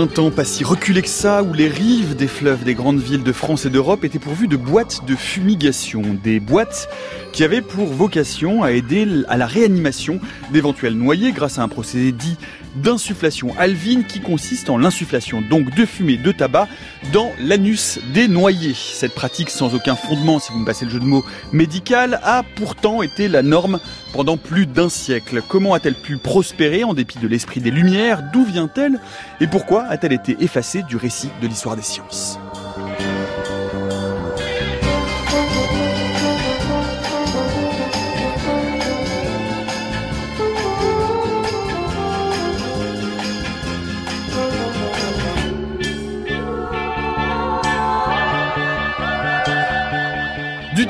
un temps pas si reculé que ça où les rives des fleuves des grandes villes de France et d'Europe étaient pourvues de boîtes de fumigation, des boîtes qui avaient pour vocation à aider à la réanimation d'éventuels noyés grâce à un procédé dit d'insufflation alvine qui consiste en l'insufflation donc de fumée de tabac dans l'anus des noyés. Cette pratique sans aucun fondement, si vous me passez le jeu de mots, médical, a pourtant été la norme pendant plus d'un siècle. Comment a-t-elle pu prospérer en dépit de l'esprit des Lumières? D'où vient-elle? Et pourquoi a-t-elle été effacée du récit de l'histoire des sciences?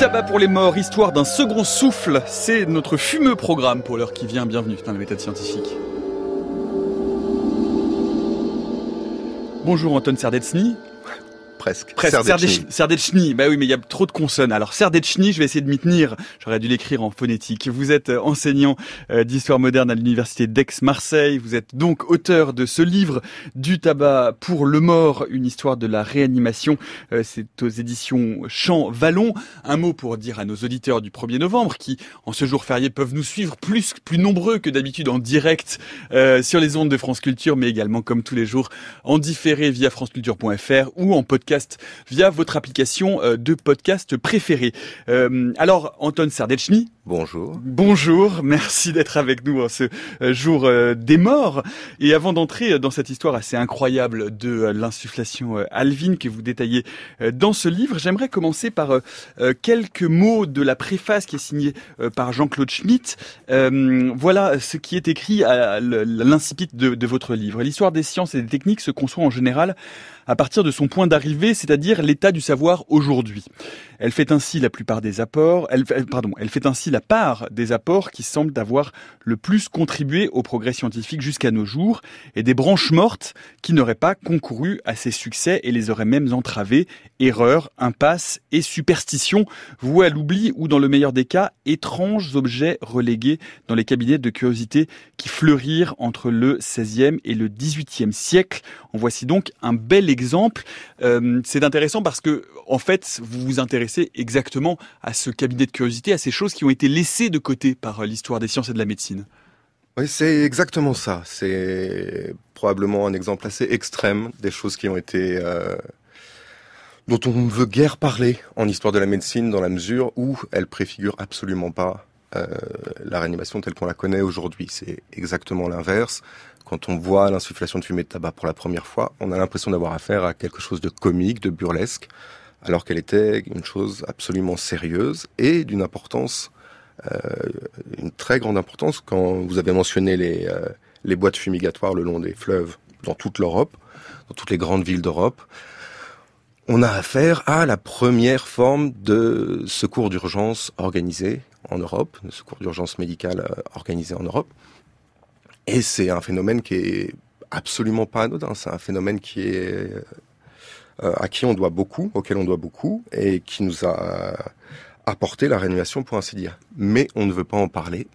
Tabac pour les morts, histoire d'un second souffle, c'est notre fumeux programme pour l'heure qui vient. Bienvenue dans la méthode scientifique. Bonjour Anton Serdetsny presque. Serdechny. Bah oui, mais il y a trop de consonnes. Alors Serdechny, je vais essayer de m'y tenir. J'aurais dû l'écrire en phonétique. Vous êtes euh, enseignant euh, d'histoire moderne à l'université d'Aix-Marseille. Vous êtes donc auteur de ce livre du tabac pour le mort, une histoire de la réanimation. Euh, c'est aux éditions Champ Vallon. Un mot pour dire à nos auditeurs du 1er novembre qui, en ce jour férié, peuvent nous suivre plus, plus nombreux que d'habitude en direct sur les ondes de France Culture, mais également comme tous les jours en différé via franceculture.fr ou en podcast via votre application euh, de podcast préférée. Euh, alors, Anton Sardechny. Bonjour. Bonjour, merci d'être avec nous en ce euh, jour des morts. Et avant d'entrer dans cette histoire assez incroyable de l'insufflation alvine que vous détaillez dans ce livre, j'aimerais commencer par quelques mots de la préface qui est signée par Jean-Claude Schmitt. Voilà ce qui est écrit à l'incipit de, votre livre. L'histoire des sciences et des techniques se conçoit en général à partir de son point d'arrivée, c'est-à-dire l'état du savoir aujourd'hui. Elle fait ainsi la plupart des apports, pardon, elle fait ainsi la part des apports qui semblent avoir le plus contribué au progrès scientifique jusqu'à nos jours et des branches mortes qui n'auraient pas concouru à ces succès et les auraient même entravés, erreurs, impasses et superstitions vouées à l'oubli ou dans le meilleur des cas, étranges objets relégués dans les cabinets de curiosité qui fleurirent entre le 16e et le 18e siècle. En voici donc un bel exemple. Euh, c'est intéressant parce que, en fait, vous vous intéressez exactement à ce cabinet de curiosité, à ces choses qui ont été laissées de côté par euh, l'histoire des sciences et de la médecine. Oui, c'est exactement ça. C'est probablement un exemple assez extrême des choses qui ont été euh, dont on ne veut guère parler en histoire de la médecine dans la mesure où elle préfigure absolument pas la réanimation telle qu'on la connaît aujourd'hui. C'est exactement l'inverse. Quand on voit l'insufflation de fumée de tabac pour la première fois, on a l'impression d'avoir affaire à quelque chose de comique, de burlesque, alors qu'elle était une chose absolument sérieuse et d'une importance, euh, une très grande importance. Quand vous avez mentionné les, euh, les boîtes fumigatoires le long des fleuves dans toute l'Europe, dans toutes les grandes villes d'Europe, on a affaire à la première forme de secours d'urgence organisé en Europe, de secours d'urgence médicale euh, organisé en Europe. Et c'est un phénomène qui est absolument pas anodin. C'est un phénomène qui est euh, à qui on doit beaucoup, auquel on doit beaucoup, et qui nous a apporté la réanimation, pour ainsi dire. Mais on ne veut pas en parler.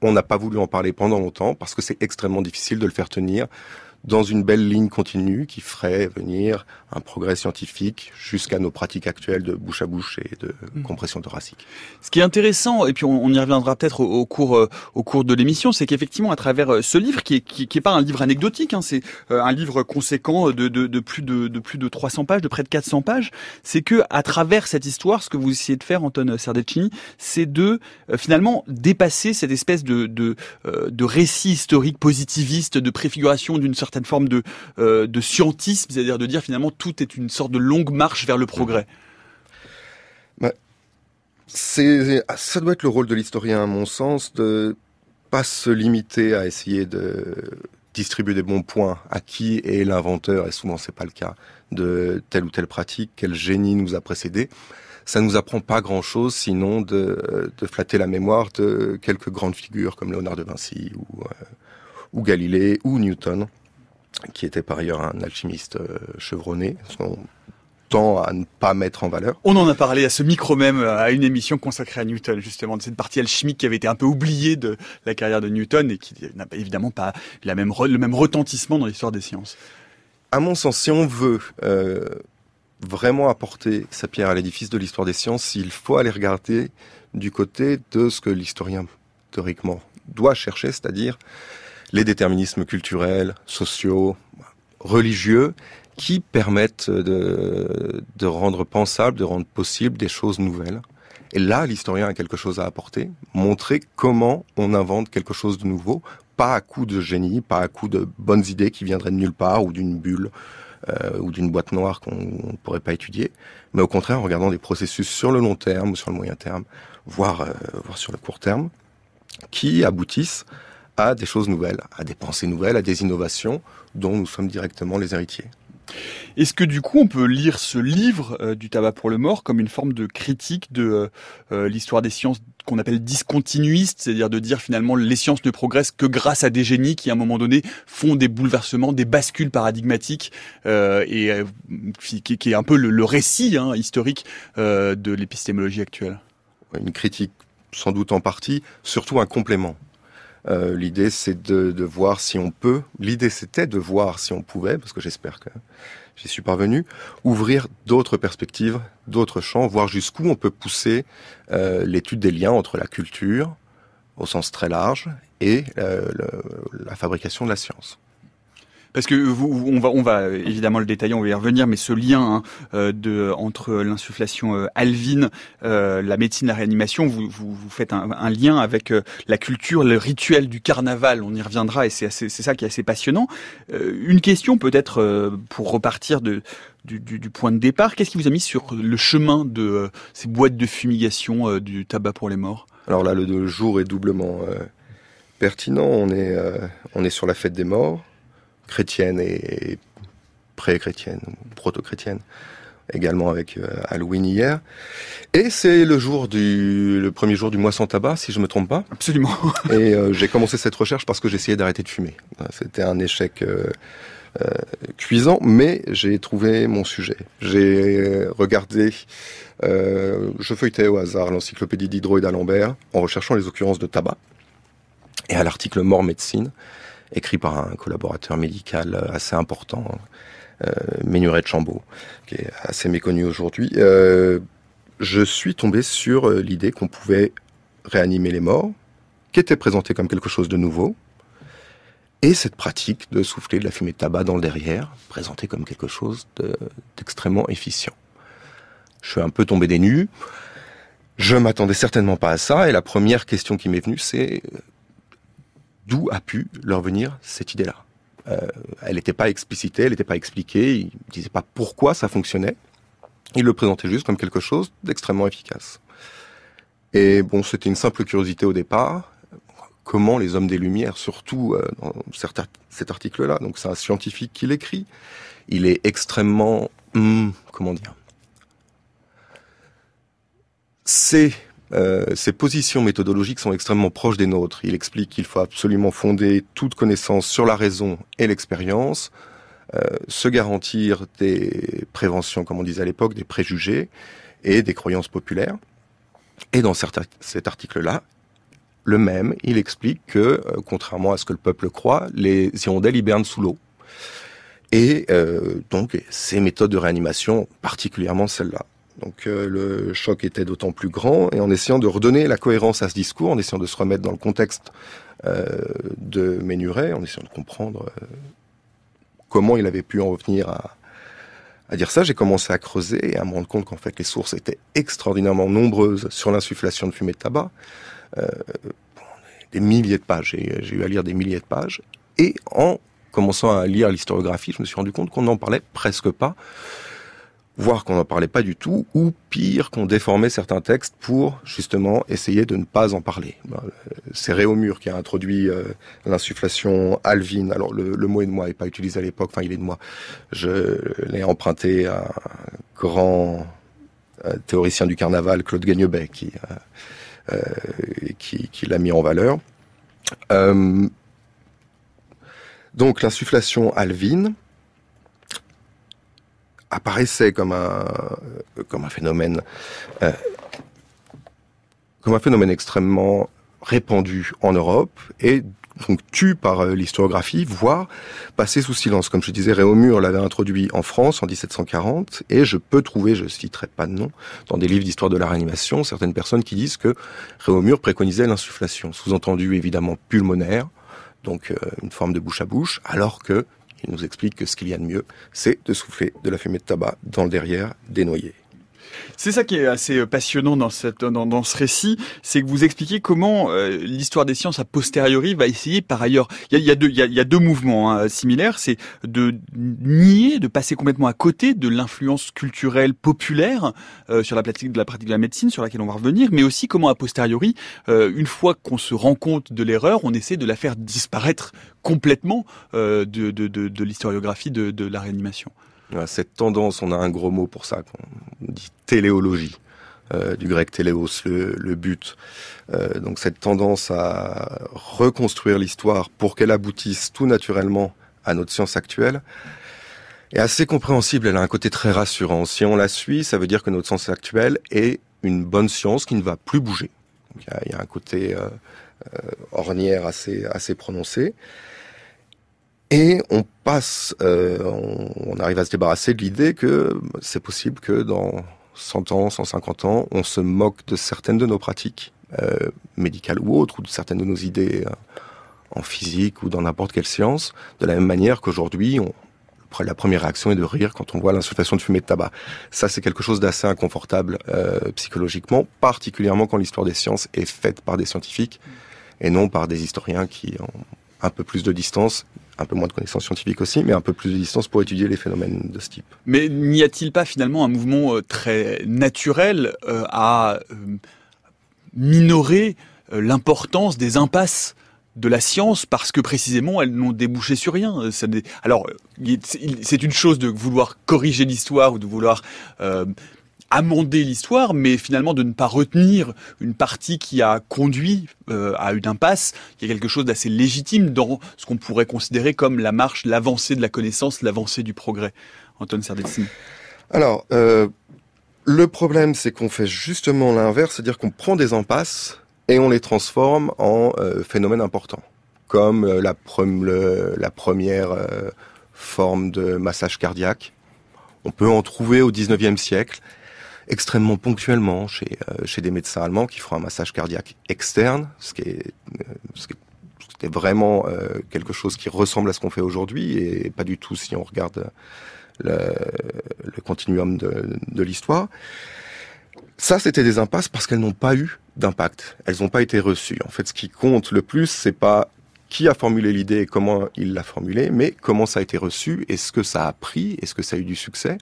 On n'a pas voulu en parler pendant longtemps parce que c'est extrêmement difficile de le faire tenir dans une belle ligne continue qui ferait venir un progrès scientifique jusqu'à nos pratiques actuelles de bouche à bouche et de mmh. compression thoracique. Ce qui est intéressant, et puis on, y reviendra peut-être au, cours euh, au cours de l'émission, c'est qu'effectivement à travers euh, ce livre, qui est, qui, est pas un livre anecdotique, hein, c'est euh, un livre conséquent de, de, de, plus de, de plus de 300 pages, de près de 400 pages, c'est que à travers cette histoire, ce que vous essayez de faire, Anton Serdecini, c'est de finalement dépasser cette espèce de, de, de récit historique positiviste, de préfiguration d'une certaine forme de, de scientisme, c'est-à-dire de dire finalement tout est une sorte de longue marche vers le progrès. Bah, c'est, Ça doit être le rôle de l'historien, à mon sens, de pas se limiter à essayer de distribuer des bons points à qui est l'inventeur, et souvent c'est pas le cas, de telle ou telle pratique, quel génie nous a précédé. Ça nous apprend pas grand chose, sinon de, de flatter la mémoire de quelques grandes figures comme Léonard de Vinci ou, euh, ou Galilée ou Newton qui était par ailleurs un alchimiste euh, chevronné, qu'on tend à ne pas mettre en valeur. On en a parlé à ce micro même, euh, à une émission consacrée à Newton, justement, de cette partie alchimique qui avait été un peu oubliée de la carrière de Newton et qui n'a évidemment pas la même, le même retentissement dans l'histoire des sciences. à mon sens, si on veut euh, vraiment apporter sa pierre à l'édifice de l'histoire des sciences, il faut aller regarder du côté de ce que l'historien, théoriquement, doit chercher, c'est-à-dire les déterminismes culturels, sociaux, religieux, qui permettent de, rendre pensable, de rendre possible des choses nouvelles. Et là, l'historien a quelque chose à apporter, montrer comment on invente quelque chose de nouveau, pas à coup de génie, pas à coup de bonnes idées qui viendraient de nulle part ou d'une bulle euh, ou d'une boîte noire qu'on ne pourrait pas étudier, mais au contraire en regardant des processus sur le long terme ou sur le moyen terme, voire, euh, voire sur le court terme, qui aboutissent à des choses nouvelles, à des pensées nouvelles, à des innovations dont nous sommes directement les héritiers. Est-ce que du coup on peut lire ce livre euh, du tabac pour le mort comme une forme de critique de euh, euh, l'histoire des sciences qu'on appelle discontinuiste, c'est-à-dire de dire finalement les sciences ne progressent que grâce à des génies qui à un moment donné font des bouleversements, des bascules paradigmatiques et qui, est un peu le, récit hein, historique de l'épistémologie actuelle? Une critique sans doute en partie, surtout un complément. Euh, l'idée, c'est de, voir si on peut. L'idée, c'était de voir si on pouvait, parce que j'espère que j'y suis parvenu, ouvrir d'autres perspectives, d'autres champs, voir jusqu'où on peut pousser euh, l'étude des liens entre la culture, au sens très large, et euh, la fabrication de la science. Parce que vous, on va, évidemment le détailler, on va y revenir, mais ce lien hein, euh, entre l'insufflation euh, alvine, euh, la médecine, la réanimation, vous, faites un, lien avec la culture, le rituel du carnaval. On y reviendra et c'est ça qui est assez passionnant. une question peut-être pour repartir du, point de départ. Qu'est-ce qui vous a mis sur le chemin de ces boîtes de fumigation du tabac pour les morts? Alors là, le jour est doublement pertinent. On est, on est sur la fête des morts chrétienne et pré-chrétienne, proto-chrétienne, également avec euh, Halloween hier. Et c'est le jour du, le premier jour du mois sans tabac, si je me trompe pas. Absolument. et euh, j'ai commencé cette recherche parce que j'essayais d'arrêter de fumer. C'était un échec euh, cuisant, mais j'ai trouvé mon sujet. J'ai regardé, je feuilletais au hasard l'encyclopédie Diderot et d'Alembert en recherchant les occurrences de tabac et à l'article Mort médecine écrit par un collaborateur médical euh, assez important, euh, Ménuret de Chambaud, qui est assez méconnu aujourd'hui. Euh, je suis tombé sur l'idée qu'on pouvait réanimer les morts, qui était présentée comme quelque chose de nouveau, et cette pratique de souffler de la fumée de tabac dans le derrière, présentée comme quelque chose d'extrêmement efficient. Je suis un peu tombé des nues. Je m'attendais certainement pas à ça, et la première question qui m'est venue, c'est d'où a pu leur venir cette idée-là. Euh, elle n'était pas explicitée, elle n'était pas expliquée, ils ne disaient pas pourquoi ça fonctionnait. Ils le présentaient juste comme quelque chose d'extrêmement efficace. Et bon, c'était une simple curiosité au départ. Comment les hommes des Lumières, surtout euh, dans cet article-là, donc c'est un scientifique qui l'écrit, il est extrêmement, hum, comment dire, c'est euh, ses positions méthodologiques sont extrêmement proches des nôtres. Il explique qu'il faut absolument fonder toute connaissance sur la raison et l'expérience, euh, se garantir des préventions, comme on disait à l'époque, des préjugés et des croyances populaires. Et dans cet article-là, le même, il explique que, euh, contrairement à ce que le peuple croit, les hirondelles hibernent sous l'eau. Et donc, ces méthodes de réanimation, particulièrement celle-là, donc euh, le choc était d'autant plus grand et en essayant de redonner la cohérence à ce discours, en essayant de se remettre dans le contexte euh, de Ménuret, en essayant de comprendre euh, comment il avait pu en revenir à, à dire ça, j'ai commencé à creuser et à me rendre compte qu'en fait les sources étaient extraordinairement nombreuses sur l'insufflation de fumée de tabac. des milliers de pages, j'ai eu à lire des milliers de pages. Et en commençant à lire l'historiographie, je me suis rendu compte qu'on n'en parlait presque pas voire qu'on n'en parlait pas du tout, ou pire, qu'on déformait certains textes pour justement essayer de ne pas en parler. Ben, c'est Réaumur qui a introduit euh, l'insufflation alvine. Alors le, mot est de moi, il n'est pas utilisé à l'époque, enfin il est de moi. Je l'ai emprunté à un grand euh, théoricien du carnaval, Claude Gagnebet, qui, euh, qui, qui l'a mis en valeur. donc l'insufflation alvine, apparaissait comme un comme un phénomène euh, comme un phénomène extrêmement répandu en Europe et donc tues par l'historiographie, voire passées sous silence. Comme je disais, Réaumur l'avait introduit en France en 1740, et je peux trouver, je citerai pas de nom, dans des livres d'histoire de la réanimation, certaines personnes qui disent que Réaumur préconisait l'insufflation, sous-entendu évidemment pulmonaire, donc une forme de bouche à bouche, alors que il nous explique que ce qu'il y a de mieux, c'est de souffler de la fumée de tabac dans le derrière des noyés. C'est ça qui est assez euh, passionnant dans, cette, dans, dans ce récit, c'est que vous expliquez comment euh, l'histoire des sciences a posteriori va essayer par ailleurs. Il y a, deux, y a, deux mouvements hein, similaires, c'est de nier, de passer complètement à côté de l'influence culturelle populaire euh, sur la pratique de la pratique de la médecine, sur laquelle on va revenir, mais aussi comment a posteriori, une fois qu'on se rend compte de l'erreur, on essaie de la faire disparaître complètement de, de, de, de l'historiographie de, de la réanimation. Cette tendance, on a un gros mot pour ça, on dit téléologie. Euh, du grec téléos, le, but. Euh, donc cette tendance à reconstruire l'histoire pour qu'elle aboutisse tout naturellement à notre science actuelle est assez compréhensible. Elle a un côté très rassurant. Si on la suit, ça veut dire que notre science actuelle est une bonne science qui ne va plus bouger. Il y, a un côté euh, ornière assez, assez prononcé. Et on passe, euh, on, arrive à se débarrasser de l'idée que c'est possible que dans 100 ans, 150 ans, on se moque de certaines de nos pratiques euh, médicales ou autres, ou de certaines de nos idées euh, en physique ou dans n'importe quelle science, de la même manière qu'aujourd'hui, la première réaction est de rire quand on voit l'insufflation de fumée de tabac. Ça, c'est quelque chose d'assez inconfortable psychologiquement, particulièrement quand l'histoire des sciences est faite par des scientifiques et non par des historiens qui ont un peu plus de distance un peu moins de connaissances scientifiques aussi, mais un peu plus de distance pour étudier les phénomènes de ce type. Mais n'y a-t-il pas finalement un mouvement euh, très naturel euh, à euh, minorer l'importance des impasses de la science parce que précisément elles n'ont débouché sur rien. Alors c'est une chose de vouloir corriger l'histoire ou de vouloir amender l'histoire, mais finalement de ne pas retenir une partie qui a conduit euh, à une impasse. Il y a quelque chose d'assez légitime dans ce qu'on pourrait considérer comme la marche, l'avancée de la connaissance, l'avancée du progrès. Antoine Sardessini. Alors, euh, le problème, c'est qu'on fait justement l'inverse, c'est-à-dire qu'on prend des impasses et on les transforme en euh, phénomènes importants, comme la, la, première forme de massage cardiaque. On peut en trouver au 19e siècle extrêmement ponctuellement chez, euh, chez des médecins allemands qui font un massage cardiaque externe, ce qui est, euh, ce qui est vraiment euh, quelque chose qui ressemble à ce qu'on fait aujourd'hui et pas du tout si on regarde le, le continuum de, de l'histoire. Ça, c'était des impasses parce qu'elles n'ont pas eu d'impact. Elles n'ont pas été reçues. En fait, ce qui compte le plus, c'est pas qui a formulé l'idée et comment il l'a formulée, mais comment ça a été reçu, est-ce que ça a pris, est-ce que ça a eu du succès.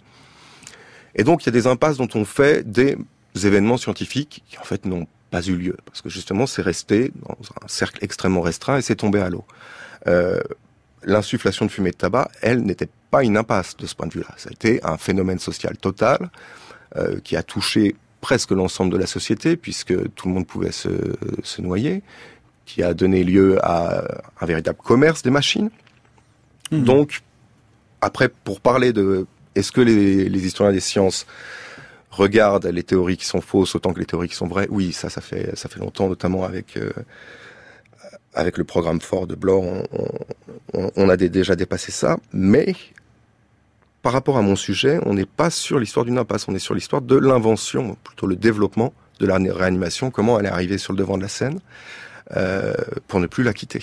Et donc, il y a des impasses dont on fait des événements scientifiques qui, en fait, n'ont pas eu lieu. Parce que justement, c'est resté dans un cercle extrêmement restreint et c'est tombé à l'eau. Euh, L'insufflation de fumée de tabac, elle, n'était pas une impasse de ce point de vue-là. Ça a été un phénomène social total euh, qui a touché presque l'ensemble de la société, puisque tout le monde pouvait se, se noyer, qui a donné lieu à un véritable commerce des machines. Mmh. Donc, après, pour parler de est-ce que les, historiens des sciences regardent les théories qui sont fausses autant que les théories qui sont vraies? Oui, ça, ça fait, ça fait longtemps, notamment avec euh, le programme fort de Bloch, on, a déjà dépassé ça. Mais par rapport à mon sujet, on n'est pas sur l'histoire d'une impasse, on est sur l'histoire de l'invention, plutôt le développement de la réanimation, comment elle est arrivée sur le devant de la scène, euh, pour ne plus la quitter.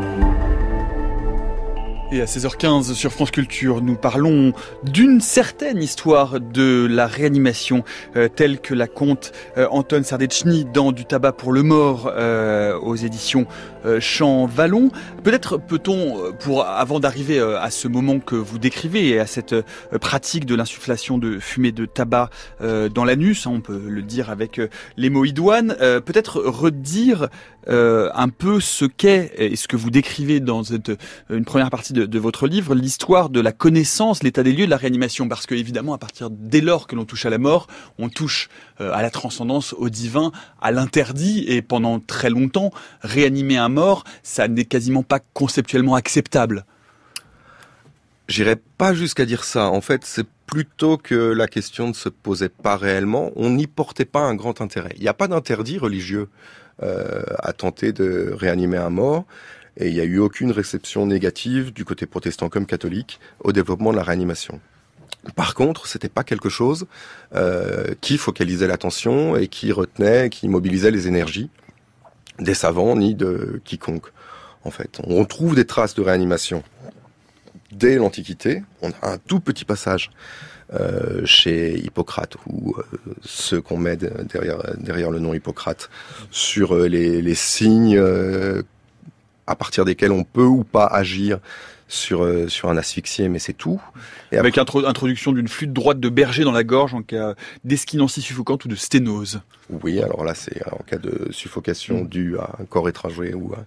Et à 16h15 sur France Culture, nous parlons d'une certaine histoire de la réanimation euh, telle que la conte euh, Anton Sardechny dans Du tabac pour le mort euh, aux éditions Champ Vallon. Peut-être peut-on, pour avant d'arriver à ce moment que vous décrivez et à cette pratique de l'insufflation de fumée de tabac dans l'anus, hein, on peut le dire avec les mots idoines, peut-être redire un peu ce qu'est et ce que vous décrivez dans cette, une première partie de de, votre livre l'histoire de la connaissance, l'état des lieux de la réanimation, parce que évidemment, à partir dès lors que l'on touche à la mort, on touche euh, à la transcendance, au divin, à l'interdit, et pendant très longtemps, réanimer un mort, ça n'est quasiment pas conceptuellement acceptable. J'irai pas jusqu'à dire ça. En fait, c'est plutôt que la question ne se posait pas réellement. On n'y portait pas un grand intérêt. Il n'y a pas d'interdit religieux euh, à tenter de réanimer un mort. Et il n'y a eu aucune réception négative du côté protestant comme catholique au développement de la réanimation. Par contre, c'était pas quelque chose euh, qui focalisait l'attention et qui retenait, qui mobilisait les énergies des savants ni de quiconque. En fait, on trouve des traces de réanimation dès l'Antiquité. On a un tout petit passage euh, chez Hippocrate ou euh, ceux qu'on met derrière derrière le nom Hippocrate sur euh, les, les signes à partir desquels on peut ou pas agir sur, euh, sur un asphyxié, mais c'est tout. Et Avec après... introduction d'une flûte droite de berger dans la gorge en cas d'esquinancie suffocante ou de sténose. Oui, alors là, c'est en cas de suffocation mmh. due à un corps étranger ou à,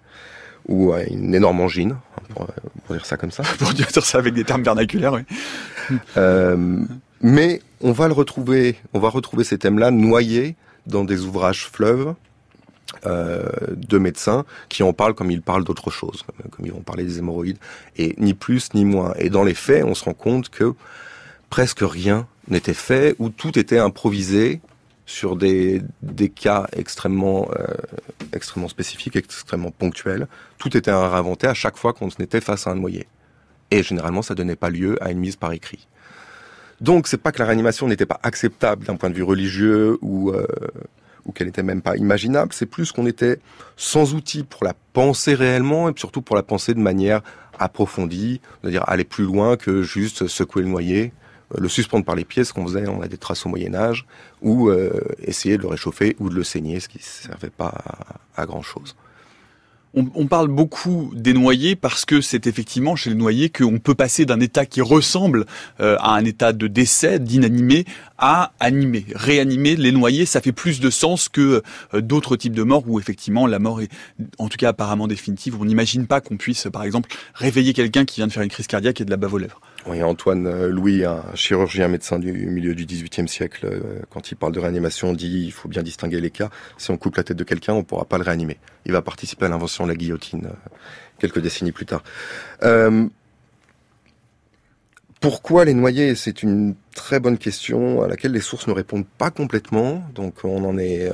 ou à une énorme angine, pour, pour dire ça comme ça. pour dire ça avec des termes vernaculaires, oui. euh, mais on va le retrouver, on va retrouver ces thèmes-là noyés dans des ouvrages fleuves euh, de médecins qui en parlent comme ils parlent d'autre chose, comme ils vont parler des hémorroïdes, et ni plus ni moins. Et dans les faits, on se rend compte que presque rien n'était fait, ou tout était improvisé sur des, cas extrêmement, euh, extrêmement spécifiques, extrêmement ponctuels. Tout était à réinventer à chaque fois qu'on était face à un noyé. Et généralement, ça donnait pas lieu à une mise par écrit. Donc, c'est pas que la réanimation n'était pas acceptable d'un point de vue religieux ou euh, ou qu'elle n'était même pas imaginable, c'est plus qu'on était sans outils pour la penser réellement et surtout pour la penser de manière approfondie, c'est-à-dire aller plus loin que juste secouer le noyer, le suspendre par les pieds, ce qu'on faisait, on a des traces au Moyen Âge, ou euh, essayer de le réchauffer ou de le saigner, ce qui ne servait pas à, grand-chose on, parle beaucoup des noyés parce que c'est effectivement chez les noyés qu'on peut passer d'un état qui ressemble euh, à un état de décès, d'inanimé, à animé. Réanimer les noyés, ça fait plus de sens que euh, d'autres types de morts où effectivement la mort est, en tout cas apparemment définitive. On n'imagine pas qu'on puisse, par exemple, réveiller quelqu'un qui vient de faire une crise cardiaque et de la bave aux lèvres. Oui, Antoine euh, Louis, un chirurgien médecin du milieu du XVIIIe siècle, euh, quand il parle de réanimation, dit il faut bien distinguer les cas. Si on coupe la tête de quelqu'un, on ne pourra pas le réanimer. Il va participer à l'invention de la guillotine euh, quelques décennies plus tard. Pourquoi les noyer C'est une très bonne question à laquelle les sources ne répondent pas complètement. Donc on en est,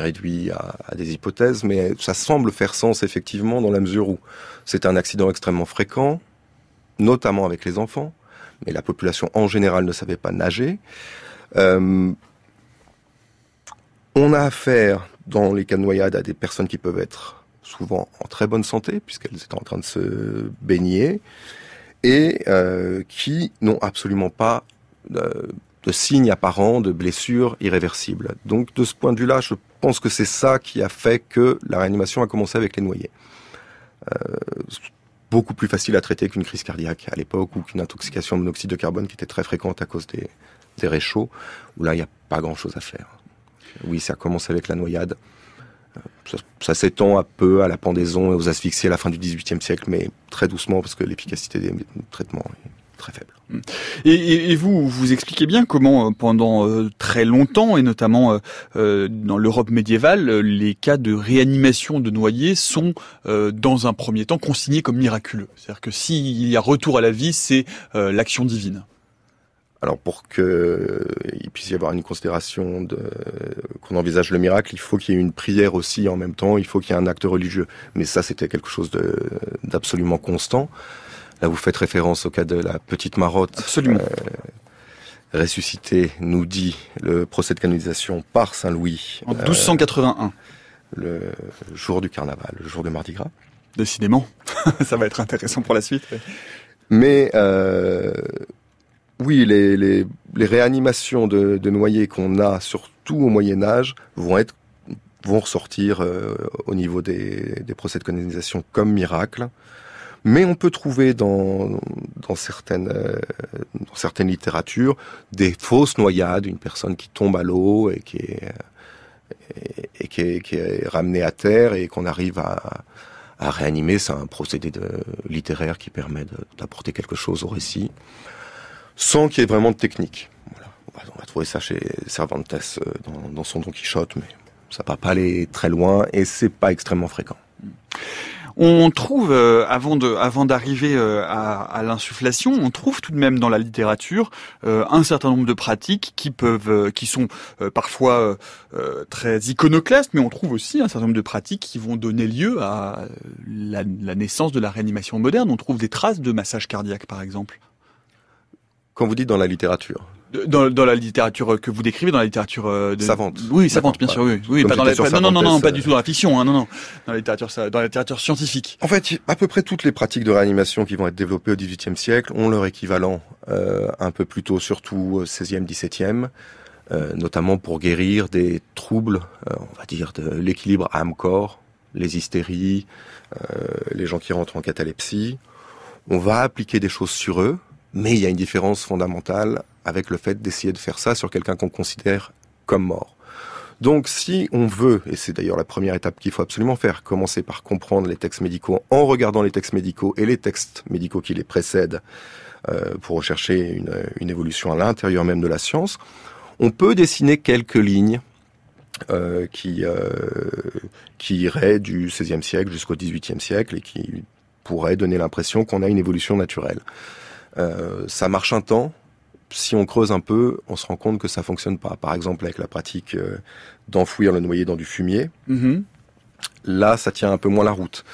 réduit à, des hypothèses, mais ça semble faire sens effectivement dans la mesure où c'est un accident extrêmement fréquent notamment avec les enfants, mais la population en général ne savait pas nager. Euh, on a affaire, dans les cas de noyade, à des personnes qui peuvent être souvent en très bonne santé, puisqu'elles étaient en train de se baigner, et euh, qui n'ont absolument pas de, signes apparents de blessures irréversibles. Donc de ce point de vue-là, je pense que c'est ça qui a fait que la réanimation a commencé avec les noyés. Euh, beaucoup plus facile à traiter qu'une crise cardiaque à l'époque ou qu'une intoxication au monoxyde de carbone qui était très fréquente à cause des, réchauds, où là, il n'y a pas grand-chose à faire. Oui, ça commence avec la noyade. Ça, ça s'étend un peu à la pendaison et aux asphyxies à la fin du XVIIIe siècle, mais très doucement parce que l'efficacité des traitements est très faible. Et, vous, vous expliquez bien comment euh, pendant euh, très longtemps, et notamment euh, dans l'Europe médiévale, les cas de réanimation de noyés sont, dans un premier temps, consignés comme miraculeux. C'est-à-dire que s'il y a retour à la vie, c'est l'action divine. Alors pour que il puisse y avoir une considération de qu'on envisage le miracle, il faut qu'il y ait une prière aussi en même temps, il faut qu'il y ait un acte religieux. Mais ça, c'était quelque chose d'absolument constant. Là, vous faites référence au cas de la petite marotte. Absolument. Euh, ressuscité, nous dit le procès de canonisation par Saint Louis. En 1281. Euh, le jour du carnaval, le jour de Mardi Gras. Décidément, ça va être intéressant pour la suite. Mais euh, oui, les, les, les, réanimations de, de noyés qu'on a, surtout au Moyen Âge, vont être vont ressortir euh, au niveau des, des procès de canonisation comme miracle. Mais on peut trouver dans, certaines, euh, dans certaines littératures des fausses noyades, une personne qui tombe à l'eau et qui est, ramenée à terre et qu'on arrive à, réanimer. C'est un procédé littéraire qui permet d'apporter quelque chose au récit, sans qu'il y ait vraiment de technique. On, va, trouver ça chez Cervantes euh, dans, son Don Quichotte, mais ça va pas aller très loin et c'est pas extrêmement fréquent. On trouve, euh, avant d'arriver euh, à, à l'insufflation, on trouve tout de même dans la littérature euh, un certain nombre de pratiques qui peuvent, qui sont parfois très iconoclastes, mais on trouve aussi un certain nombre de pratiques qui vont donner lieu à la, la naissance de la réanimation moderne. On trouve des traces de massage cardiaque, par exemple. Quand vous dites dans la littérature dans, dans, la littérature que vous décrivez, dans la littérature euh, de... savante. Oui, savante, bien sûr. Oui, oui pas dans la... non, non, non, non, pas du tout dans la fiction. Hein, non, non, dans la littérature, dans la littérature scientifique. En fait, à peu près toutes les pratiques de réanimation qui vont être développées au XVIIIe siècle ont leur équivalent euh, un peu plus tôt, surtout XVIe, XVIIe, euh, notamment pour guérir des troubles, euh, on va dire, de l'équilibre âme-corps, les hystéries, euh, les gens qui rentrent en catalepsie. On va appliquer des choses sur eux, mais il y a une différence fondamentale avec le fait d'essayer de faire ça sur quelqu'un qu'on considère comme mort. Donc si on veut, et c'est d'ailleurs la première étape qu'il faut absolument faire, commencer par comprendre les textes médicaux en regardant les textes médicaux et les textes médicaux qui les précèdent euh, pour rechercher une, évolution à l'intérieur même de la science, on peut dessiner quelques lignes euh, qui, euh, qui iraient du XVIe siècle jusqu'au XVIIIe siècle et qui pourraient donner l'impression qu'on a une évolution naturelle. Ça marche un temps. Si on creuse un peu, on se rend compte que ça fonctionne pas. Par exemple, avec la pratique euh, d'enfouir le noyer dans du fumier. Mm-hmm. Là, ça tient un peu moins la route.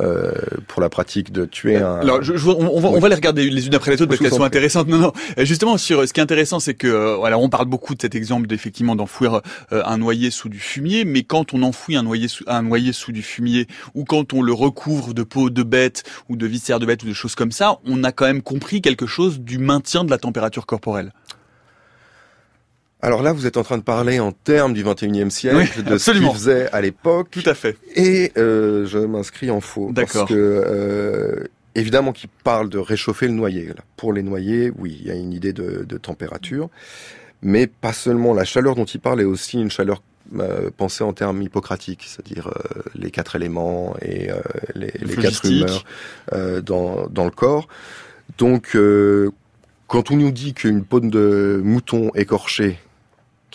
Euh, pour la pratique de tuer un. Alors, je, on, va, on, va, les regarder les unes après les autres parce qu'elles sont intéressantes. Non, non. Justement, sur ce qui est intéressant, c'est que euh, voilà, on parle beaucoup de cet exemple d'effectivement d'enfouir euh, un noyer sous du fumier, mais quand on enfouit un noyer sous un noyer sous du fumier ou quand on le recouvre de peau de bête ou de viscères de bête ou de choses comme ça, on a quand même compris quelque chose du maintien de la température corporelle. Alors là, vous êtes en train de parler en termes du 21e siècle, de ce qu'il faisait à l'époque. Tout à fait. Et euh, je m'inscris en faux. Parce que, euh, évidemment, qui parle de réchauffer le noyer. Pour les noyers, oui, il y a une idée de, de, température. Mais pas seulement. La chaleur dont il parle est aussi une chaleur euh, pensée en termes hippocratiques, c'est-à-dire les quatre éléments et les, les quatre humeurs dans, dans le corps. Donc, quand on nous dit qu'une peau de mouton écorchée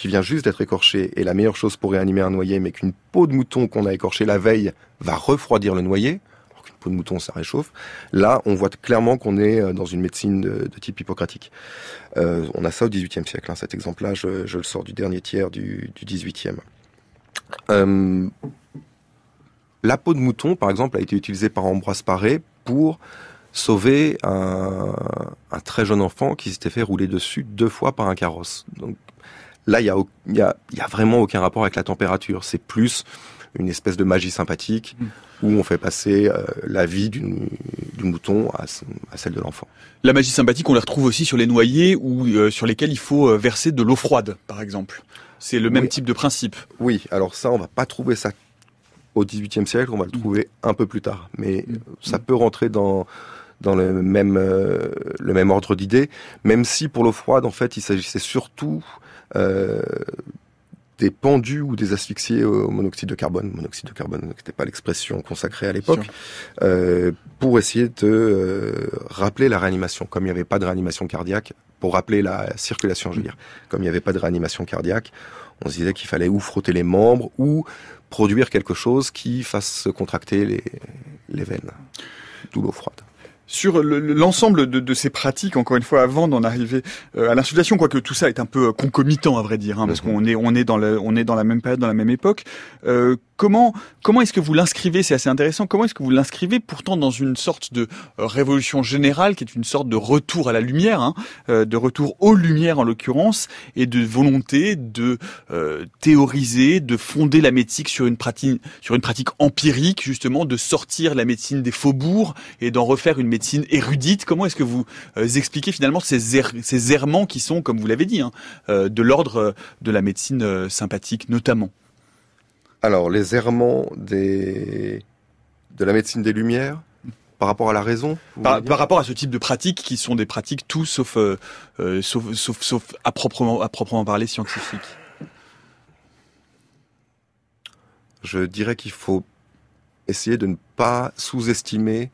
qui vient juste d'être écorché est la meilleure chose pour réanimer un noyer, mais qu'une peau de mouton qu'on a écorché la veille va refroidir le noyer, alors qu'une peau de mouton ça réchauffe, là on voit clairement qu'on est euh, dans une médecine de, type hippocratique. Euh, on a ça au XVIIIe siècle, hein, cet exemple-là, je, le sors du dernier tiers du, XVIIIe. Euh, la peau de mouton, par exemple, a été utilisée par Ambroise Paré pour sauver un, un, très jeune enfant qui s'était fait rouler dessus deux fois par un carrosse. Donc Là, il y a, y, a, y a, vraiment aucun rapport avec la température. C'est plus une espèce de magie sympathique mm. où on fait passer euh, la vie du, mouton à, à celle de l'enfant. La magie sympathique, on la retrouve aussi sur les noyers ou euh, sur lesquels il faut euh, verser de l'eau froide, par exemple. C'est le même type de principe. Oui, alors ça, on va pas trouver ça au XVIIIe siècle, on va le mm. trouver un peu plus tard. Mais mm. ça peut rentrer dans dans le même le même ordre d'idées, même si pour l'eau froide, en fait, il s'agissait surtout des pendus ou des asphyxiés au monoxyde de carbone, monoxyde de carbone n'était pas l'expression consacrée à l'époque, euh, pour essayer de euh, rappeler la réanimation. Comme il n'y avait pas de réanimation cardiaque, pour rappeler la circulation, je veux dire, comme il n'y avait pas de réanimation cardiaque, on se disait qu'il fallait ou frotter les membres ou produire quelque chose qui fasse se contracter les, les veines, d'où l'eau froide sur l'ensemble de, de, ces pratiques, encore une fois, avant d'en arriver euh, à l'insultation, quoique tout ça est un peu concomitant, à vrai dire, hein, parce mhm. qu'on est on est dans le, on est dans la même période, dans la même époque. Euh, comment comment est-ce que vous l'inscrivez? C'est assez intéressant. Comment est-ce que vous l'inscrivez pourtant dans une sorte de euh, révolution générale, qui est une sorte de retour à la lumière, hein, euh, de retour aux lumières en l'occurrence, et de volonté de théoriser, de fonder la médecine sur une pratique sur une pratique empirique, justement, de sortir la médecine des faubourgs et d'en refaire une médecine érudite. Comment est-ce que vous euh, expliquez finalement ces, er-, ces errements qui sont, comme vous l'avez dit, hein, euh, de l'ordre euh, de la médecine sympathique notamment? Alors, les errements des... de la médecine des Lumières par rapport à la raison par, rapport à ce type de pratiques qui sont des pratiques tout sauf, sauf, sauf, sauf à, proprement, à proprement parler scientifiques. Je dirais qu'il faut essayer de ne pas sous-estimer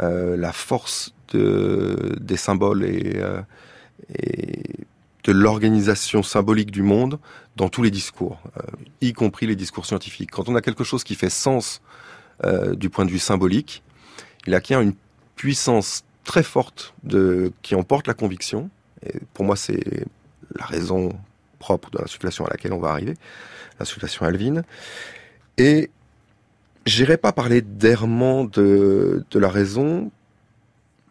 euh, la force de, des symboles et, euh, et de l'organisation symbolique du monde dans tous les discours, euh, y compris les discours scientifiques. Quand on a quelque chose qui fait sens euh, du point de vue symbolique. Il acquiert une puissance très forte de, qui emporte la conviction. Et pour moi, c'est la raison propre de l'insufflation à laquelle on va arriver, l'insufflation alvine. Et j'irai pas parler d'errement de, de la raison,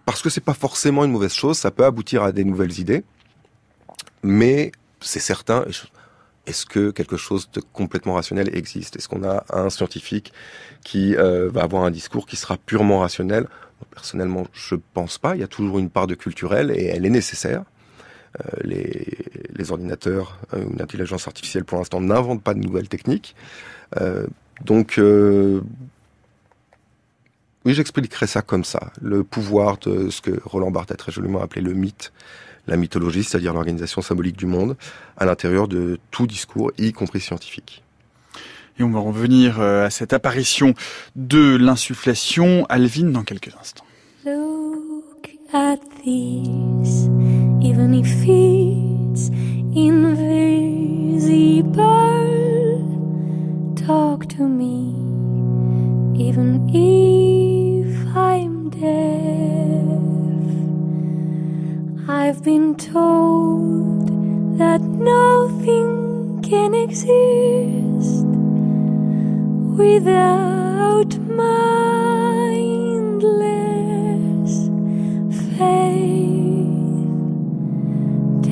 parce que c'est pas forcément une mauvaise chose, ça peut aboutir à des nouvelles idées, mais c'est certain, est-ce que quelque chose de complètement rationnel existe? Est-ce qu'on a un scientifique qui euh, va avoir un discours qui sera purement rationnel? Personnellement, je pense pas. Il y a toujours une part de culturel et elle est nécessaire. Euh, les, les, ordinateurs euh, ou l'intelligence artificielle, pour l'instant, n'inventent pas de nouvelles techniques. donc, oui, j'expliquerai ça comme ça. Le pouvoir de ce que Roland Barthes a très joliment appelé le mythe la mythologie, c'est-à-dire l'organisation symbolique du monde, à l'intérieur de tout discours, y compris scientifique. Et on va revenir euh, à cette apparition de l'insufflation Alvin dans quelques instants. Look at this, even if it's invisible. Talk to me, even if I'm dead. I've been told that nothing can exist without mindless faith.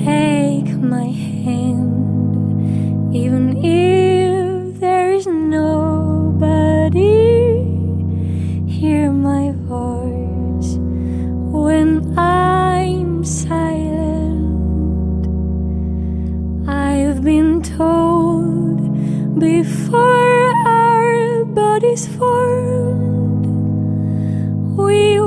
Take my hand, even if before our bodies formed, we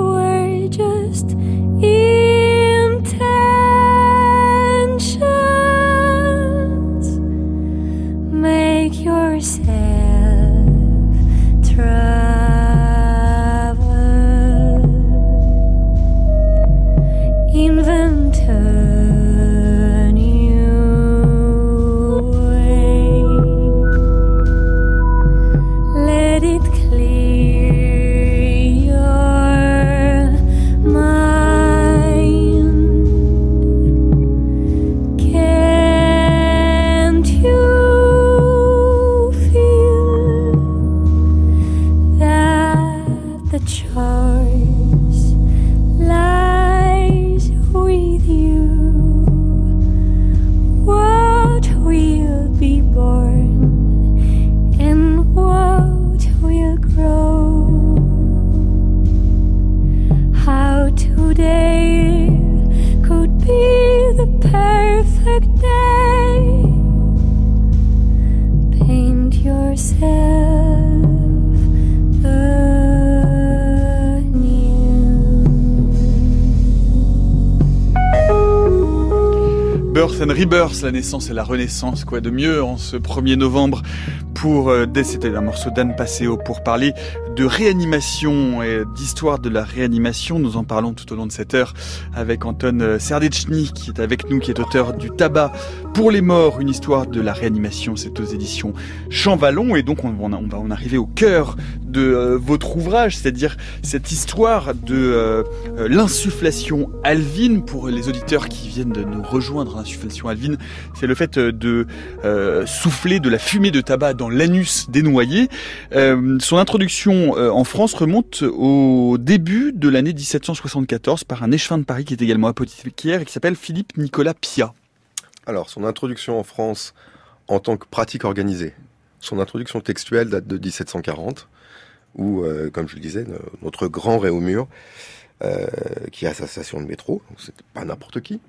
La naissance et la renaissance, quoi de mieux en ce 1er novembre pour, euh, c'était un morceau d'Anne Passeo pour parler de réanimation et d'histoire de la réanimation. Nous en parlons tout au long de cette heure avec Anton euh, Serdechny qui est avec nous, qui est auteur du Tabac pour les morts, une histoire de la réanimation. C'est aux éditions Champvallon et donc on, va en arriver au cœur de euh, votre ouvrage, c'est-à-dire cette histoire de euh, l'insufflation alvine pour les auditeurs qui viennent de nous rejoindre. L'insufflation alvine, c'est le fait de souffler de la fumée de tabac dans l'anus des noyés. son introduction euh, en France remonte au début de l'année 1774 par un échevin de Paris qui est également apothicaire et qui s'appelle Philippe Nicolas Pia. Alors, son introduction en France en tant que pratique organisée, son introduction textuelle date de 1740, où, euh, comme je le disais, notre grand Réaumur, euh, qui a sa station de métro, c'est pas n'importe qui,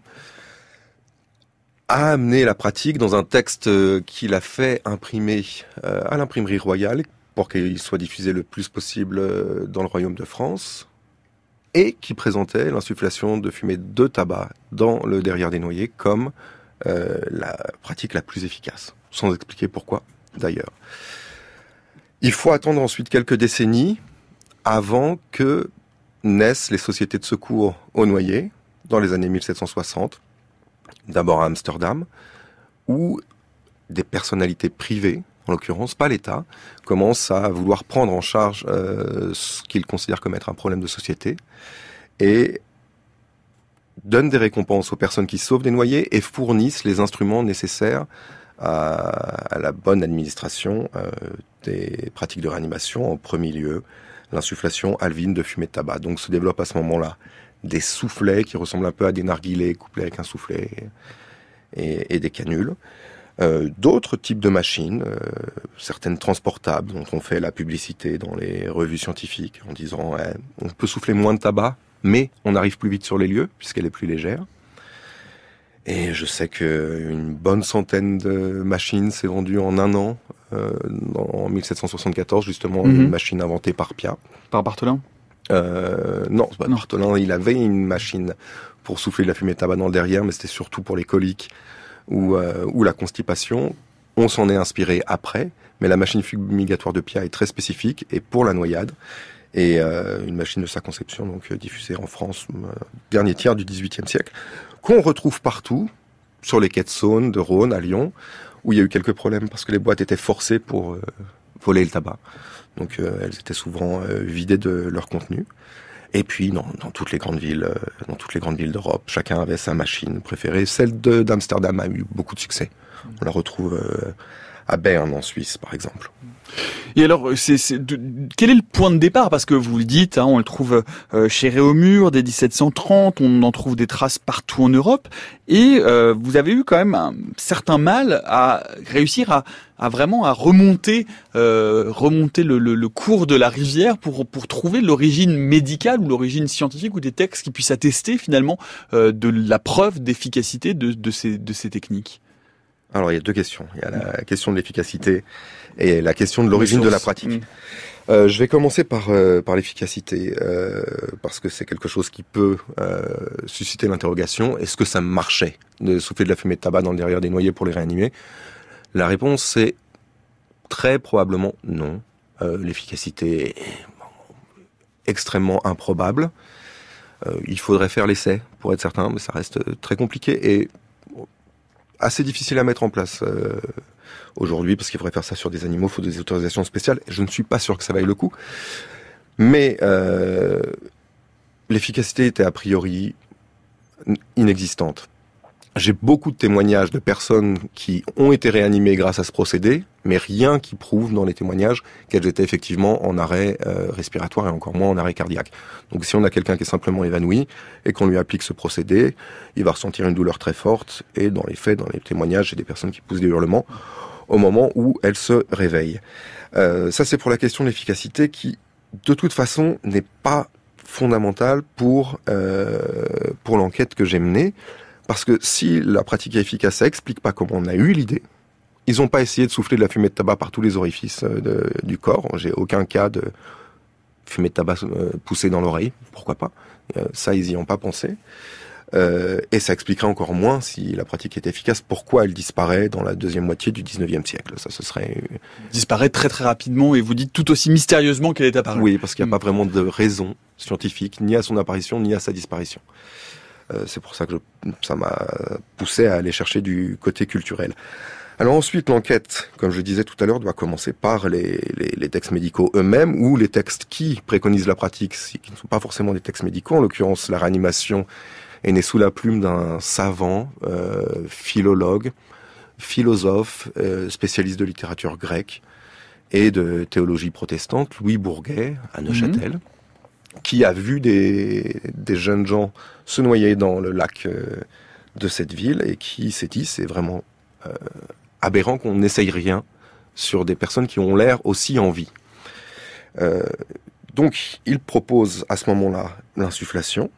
a amené la pratique dans un texte qu'il a fait imprimer à l'imprimerie royale, pour qu'il soit diffusé le plus possible euh, dans le royaume de France, et qui présentait l'insufflation de fumée de tabac dans le derrière des noyers comme euh, la pratique la plus efficace, sans expliquer pourquoi d'ailleurs. Il faut attendre ensuite quelques décennies avant que naissent les sociétés de secours aux noyers, dans les années 1760, d'abord à Amsterdam, où des personnalités privées en l'occurrence pas l'État, commence à vouloir prendre en charge euh, ce qu'il considère comme être un problème de société et donne des récompenses aux personnes qui sauvent des noyés et fournissent les instruments nécessaires à, la bonne administration euh, des pratiques de réanimation, en premier lieu l'insufflation alvine de fumée de tabac. Donc se développe à ce moment-là des soufflets qui ressemblent un peu à des narguilés couplés avec un soufflet et, des canules. Euh, d'autres types de machines, euh, certaines transportables dont on fait la publicité dans les revues scientifiques en disant on peut souffler moins de tabac, mais on arrive plus vite sur les lieux puisqu'elle est plus légère. Et je sais qu'une bonne centaine de machines s'est vendue en un an, euh, en 1774 justement, une mhm. machine inventée par Pia. Par Bartholin? Euh, non, pas Bartholin, il avait une machine pour souffler de la fumée de tabac dans le derrière, mais c'était surtout pour les coliques ou, euh, ou la constipation. On s'en est inspiré après, mais la machine fumigatoire de Pia est très spécifique et pour la noyade. Et euh, une machine de sa conception, donc euh, diffusée en France, euh, dernier tiers du XVIIIe siècle, qu'on retrouve partout, sur les quais de Saône, de Rhône, à Lyon, où il y a eu quelques problèmes parce que les boîtes étaient forcées pour voler le tabac. Donc elles étaient souvent vidées de leur contenu. Et puis dans, dans toutes les grandes villes, dans toutes les grandes villes d'Europe, chacun avait sa machine préférée. Celle d'Amsterdam a eu beaucoup de succès. On la retrouve à Berne en Suisse, par exemple. Et alors, quel est le point de départ? Parce que vous le dites, hein, on le trouve euh, chez Réaumur dès 1730, on en trouve des traces partout en Europe, et euh, vous avez eu quand même un certain mal à réussir à, à vraiment à remonter, euh, remonter le, le, le, cours de la rivière pour pour trouver l'origine médicale ou l'origine scientifique ou des textes qui puissent attester finalement euh, de la preuve d'efficacité de, de ces de ces techniques. Alors il y a deux questions. Il y a la question de l'efficacité et la question de l'origine de la pratique. Mm. Euh, je vais commencer par euh, par l'efficacité euh, parce que c'est quelque chose qui peut susciter l'interrogation. Est-ce que ça marchait de souffler de la fumée de tabac dans le derrière des noyés pour les réanimer? La réponse c'est très probablement non. L'efficacité est extrêmement improbable. il faudrait faire l'essai pour être certain, mais ça reste très compliqué et assez difficile à mettre en place euh, aujourd'hui parce qu'il faudrait faire ça sur des animaux, il faut des autorisations spéciales. Je ne suis pas sûr que ça vaille le coup. Mais euh, l'efficacité était a priori inexistante. J'ai beaucoup de témoignages de personnes qui ont été réanimées grâce à ce procédé, mais rien qui prouve dans les témoignages qu'elles étaient effectivement en arrêt euh, respiratoire et encore moins en arrêt cardiaque. Donc si on a quelqu'un qui est simplement évanoui et qu'on lui applique ce procédé, il va ressentir une douleur très forte et dans les faits, dans les témoignages, j'ai des personnes qui poussent des hurlements au moment où elles se réveillent. Euh, ça c'est pour la question de l'efficacité qui, de toute façon, n'est pas fondamentale pour euh, pour l'enquête que j'ai menée. Parce que si la pratique est efficace, ça explique pas comment on a eu l'idée. Ils n'ont pas essayé de souffler de la fumée de tabac par tous les orifices euh, du corps. J'ai aucun cas de fumée de tabac euh, poussée dans l'oreille. Pourquoi pas? Euh, Ça, ils y ont pas pensé. et ça expliquerait encore moins si la pratique est efficace, pourquoi elle disparaît dans la deuxième moitié du 19e siècle? Ça, ce serait... Disparaît très très rapidement et vous dites tout aussi mystérieusement qu'elle est apparue. Oui, parce qu'il n'y a pas vraiment de raison scientifique, ni à son apparition, ni à sa disparition. Euh, c'est pour ça que ça m'a poussé à aller chercher du côté culturel. Alors ensuite, l'enquête, comme je disais tout à l'heure, doit commencer par les, les, textes médicaux eux-mêmes ou les textes qui préconisent la pratique, qui ne sont pas forcément des textes médicaux. En l'occurrence, la réanimation est née sous la plume d'un savant, euh, philologue, philosophe, euh, spécialiste de littérature grecque et de théologie protestante, Louis Bourguet, à Neuchâtel. Mhm qui a vu des, des jeunes gens se noyer dans le lac euh, de cette ville et qui s'est dit c'est vraiment euh, aberrant qu'on n'essaye rien sur des personnes qui ont l'air aussi en vie. Euh, donc il propose à ce moment-là l'insufflation,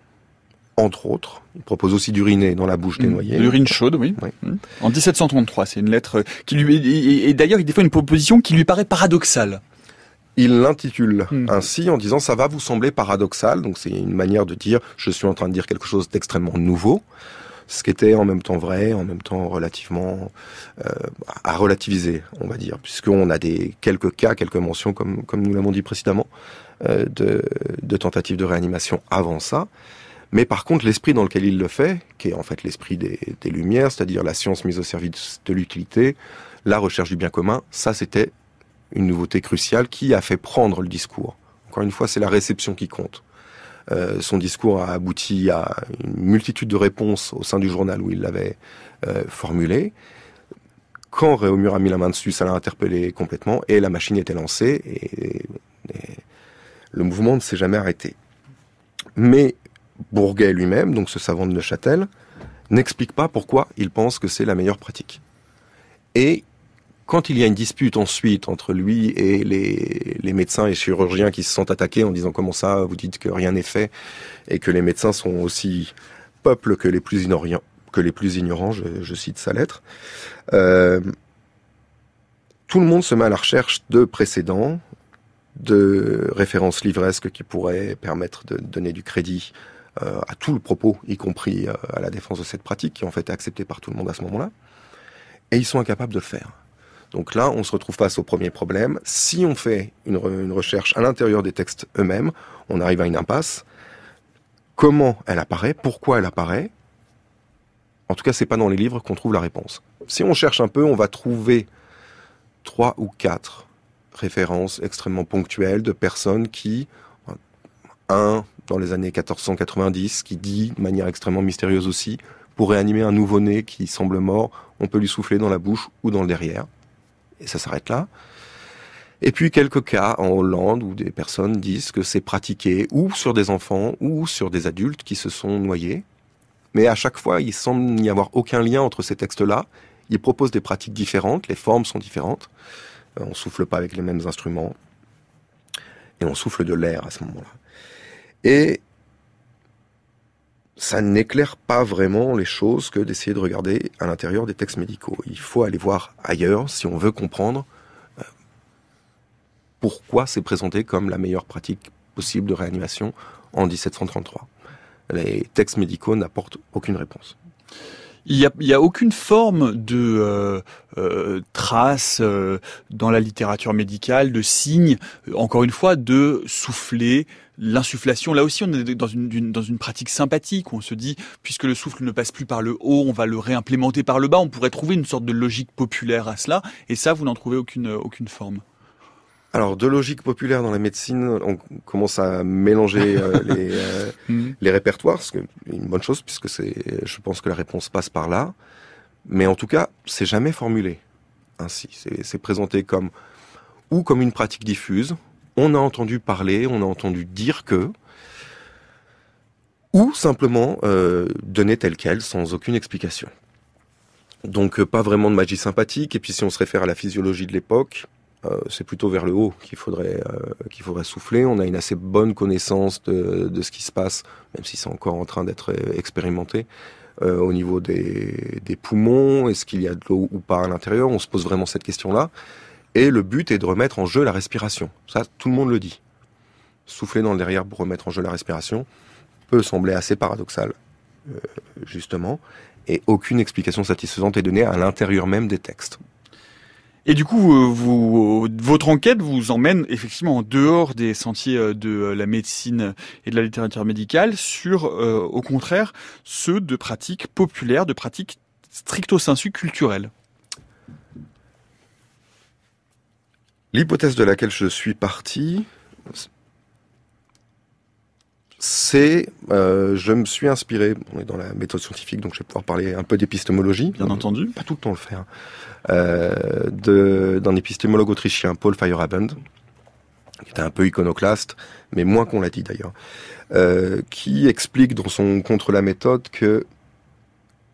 entre autres. Il propose aussi d'uriner dans la bouche des mmh. noyés. L'urine chaude, oui. Mmh. En 1733, c'est une lettre qui lui... Et d'ailleurs, il défend une proposition qui lui paraît paradoxale il l'intitule hmm. ainsi en disant ça va vous sembler paradoxal. Donc c'est une manière de dire je suis en train de dire quelque chose d'extrêmement nouveau, ce qui était en même temps vrai, en même temps relativement euh, à relativiser, on va dire, puisqu'on a des quelques cas, quelques mentions comme comme nous l'avons dit précédemment euh, de, de tentatives de réanimation avant ça. Mais par contre, l'esprit dans lequel il le fait, qui est en fait l'esprit des, des Lumières, c'est-à-dire la science mise au service de l'utilité, la recherche du bien commun, ça c'était une nouveauté cruciale qui a fait prendre le discours. Encore une fois, c'est la réception qui compte. Euh, son discours a abouti à une multitude de réponses au sein du journal où il l'avait euh, formulé. Quand Réaumur a mis la main dessus, ça l'a interpellé complètement et la machine était lancée et, le mouvement ne s'est jamais arrêté. Mais Bourguet lui-même, donc ce savant de Neuchâtel, n'explique pas pourquoi il pense que c'est la meilleure pratique. Et quand il y a une dispute ensuite entre lui et les, médecins et chirurgiens qui se sont attaqués en disant comment ça, vous dites que rien n'est fait et que les médecins sont aussi peuples que les plus ignorants, que les plus ignorants, je, cite sa lettre. Euh, tout le monde se met à la recherche de précédents, de références livresques qui pourraient permettre de donner du crédit euh, à tout le propos, y compris euh, à la défense de cette pratique, qui en fait est acceptée par tout le monde à ce moment-là. Et ils sont incapables de le faire. Donc là, on se retrouve face au premier problème. Si on fait une, recherche à l'intérieur des textes eux-mêmes, on arrive à une impasse. Comment elle apparaît? Pourquoi elle apparaît? En tout cas, c'est pas dans les livres qu'on trouve la réponse. Si on cherche un peu, on va trouver trois ou quatre références extrêmement ponctuelles de personnes qui, un dans les années 1490, qui dit de manière extrêmement mystérieuse aussi, pour réanimer un nouveau-né qui semble mort, on peut lui souffler dans la bouche ou dans le derrière et ça s'arrête là. Et puis quelques cas en Hollande où des personnes disent que c'est pratiqué ou sur des enfants ou sur des adultes qui se sont noyés. Mais à chaque fois, il semble n'y avoir aucun lien entre ces textes-là. Ils proposent des pratiques différentes, les formes sont différentes. Euh, on souffle pas avec les mêmes instruments. Et on souffle de l'air à ce moment-là. Et ça n'éclaire pas vraiment les choses que d'essayer de regarder à l'intérieur des textes médicaux. Il faut aller voir ailleurs si on veut comprendre euh, pourquoi c'est présenté comme la meilleure pratique possible de réanimation en 1733. Les textes médicaux n'apportent aucune réponse. Il n'y a, y a, aucune forme de euh, euh, trace euh, dans la littérature médicale, de signe, encore une fois, de souffler l'insufflation. Là aussi, on est dans une, pratique sympathique où on se dit, puisque le souffle ne passe plus par le haut, on va le réimplémenter par le bas. On pourrait trouver une sorte de logique populaire à cela. Et ça, vous n'en trouvez aucune, aucune forme. Alors, de logique populaire dans la médecine, on commence à mélanger euh, les, euh, mm. les répertoires, ce qui est une bonne chose, puisque c'est, je pense que la réponse passe par là. Mais en tout cas, c'est jamais formulé ainsi. C'est présenté comme ou comme une pratique diffuse. On a entendu parler, on a entendu dire que, ou simplement euh, donné tel quel, sans aucune explication. Donc, pas vraiment de magie sympathique. Et puis, si on se réfère à la physiologie de l'époque, euh, c'est plutôt vers le haut qu'il faudrait euh, qu'il faudrait souffler. On a une assez bonne connaissance de, ce qui se passe, même si c'est encore en train d'être euh, expérimenté. au niveau des, des poumons, est-ce qu'il y a de l'eau ou pas à l'intérieur? On se pose vraiment cette question-là. Et le but est de remettre en jeu la respiration. Ça, tout le monde le dit. Souffler dans le derrière pour remettre en jeu la respiration peut sembler assez paradoxal, justement, et aucune explication satisfaisante est donnée à l'intérieur même des textes. Et du coup, euh, vous, votre enquête vous emmène effectivement en dehors des sentiers euh, de euh, la médecine et de la littérature médicale sur, au contraire, ceux de pratiques populaires, de pratiques stricto sensu culturelles. L'hypothèse de laquelle je suis parti, c'est, euh, je me suis inspiré, on est dans la méthode scientifique, donc je vais pouvoir parler un peu d'épistémologie. Bien entendu. Pas tout le temps le faire. Euh, d'un épistémologue autrichien, Paul Feyerabend, qui était un peu iconoclaste, mais moins qu'on l'a dit d'ailleurs, euh, qui explique dans son Contre la méthode que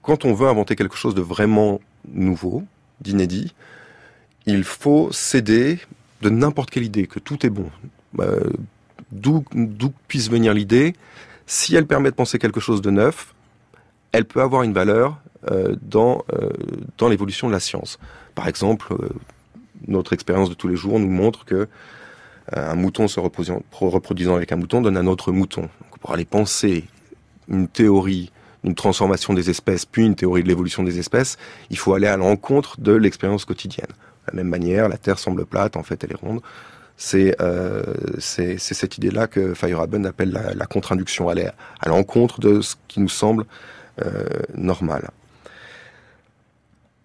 quand on veut inventer quelque chose de vraiment nouveau, d'inédit, il faut céder de n'importe quelle idée, que tout est bon. Euh, d'où puisse venir l'idée, si elle permet de penser quelque chose de neuf, elle peut avoir une valeur euh, dans, euh, dans l'évolution de la science. Par exemple, euh, notre expérience de tous les jours nous montre que un mouton se reproduisant, avec un mouton donne un autre mouton. Pour aller penser une théorie une transformation des espèces, puis une théorie de l'évolution des espèces, il faut aller à l'encontre de l'expérience quotidienne. De la même manière, la Terre semble plate, en fait elle est ronde. Euh, c'est cette idée-là que Feyerabend appelle la, contre-induction, à, l'encontre de ce qui nous semble euh, normal.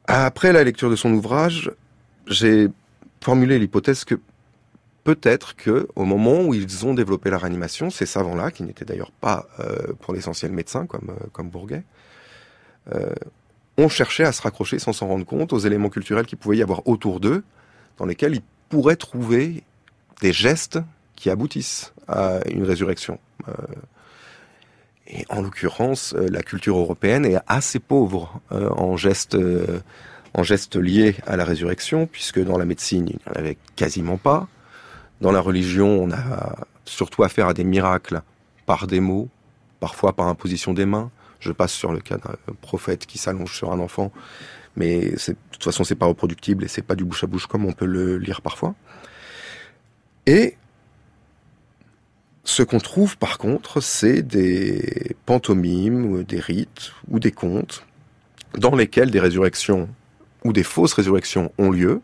Après la lecture de son ouvrage, j'ai formulé l'hypothèse que peut-être que au moment où ils ont développé la réanimation, ces savants-là, qui n'étaient d'ailleurs pas euh, pour l'essentiel médecins comme, Bourguet, ont cherché à se raccrocher sans s'en rendre compte aux éléments culturels qu'il pouvait y avoir autour d'eux, dans lesquels ils pourraient trouver des gestes qui aboutissent à une résurrection. Euh, et en l'occurrence, euh, la culture européenne est assez pauvre euh, en gestes liés à la résurrection, puisque dans la médecine, il n'y en avait quasiment pas. Dans la religion, on a surtout affaire à des miracles par des mots, parfois par imposition des mains. Je passe sur le cas d'un prophète qui s'allonge sur un enfant, mais de toute façon, c'est pas reproductible et c'est pas du bouche à bouche comme on peut le lire parfois. Et ce qu'on trouve par contre, c'est des pantomimes, des rites ou des contes dans lesquels des résurrections ou des fausses résurrections ont lieu,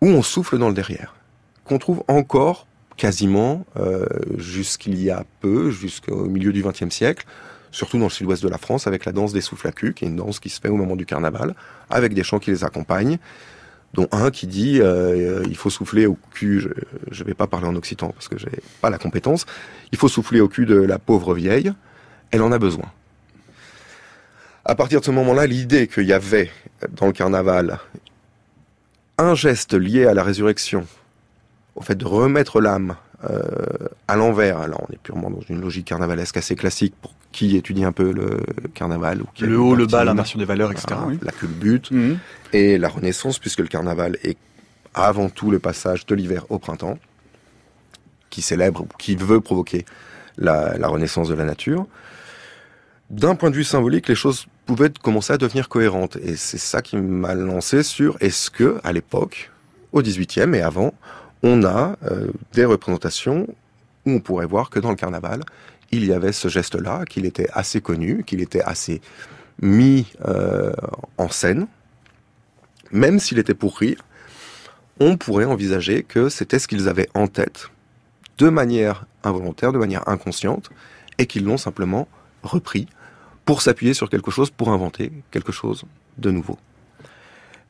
où on souffle dans le derrière, qu'on trouve encore quasiment euh, jusqu'il y a peu, jusqu'au milieu du XXe siècle, surtout dans le sud-ouest de la France, avec la danse des souffles à cul, qui est une danse qui se fait au moment du carnaval, avec des chants qui les accompagnent, dont un qui dit euh, il faut souffler au cul, je ne vais pas parler en occitan parce que j'ai pas la compétence, il faut souffler au cul de la pauvre vieille, elle en a besoin. À partir de ce moment-là, l'idée qu'il y avait dans le carnaval un geste lié à la résurrection, au fait de remettre l'âme euh, à l'envers, alors on est purement dans une logique carnavalesque assez classique pour qui étudie un peu le carnaval. Ou le haut, le bas, l'inversion des valeurs, etc. La culbute mhm. et la renaissance, puisque le carnaval est avant tout le passage de l'hiver au printemps, qui célèbre, qui veut provoquer la, la renaissance de la nature. D'un point de vue symbolique, les choses pouvaient commencer à devenir cohérentes. Et c'est ça qui m'a lancé sur est-ce que, à l'époque, au XVIIIe et avant, on a euh, des représentations où on pourrait voir que dans le carnaval, il y avait ce geste-là, qu'il était assez connu, qu'il était assez mis euh, en scène, même s'il était pour rire, on pourrait envisager que c'était ce qu'ils avaient en tête, de manière involontaire, de manière inconsciente, et qu'ils l'ont simplement repris pour s'appuyer sur quelque chose, pour inventer quelque chose de nouveau.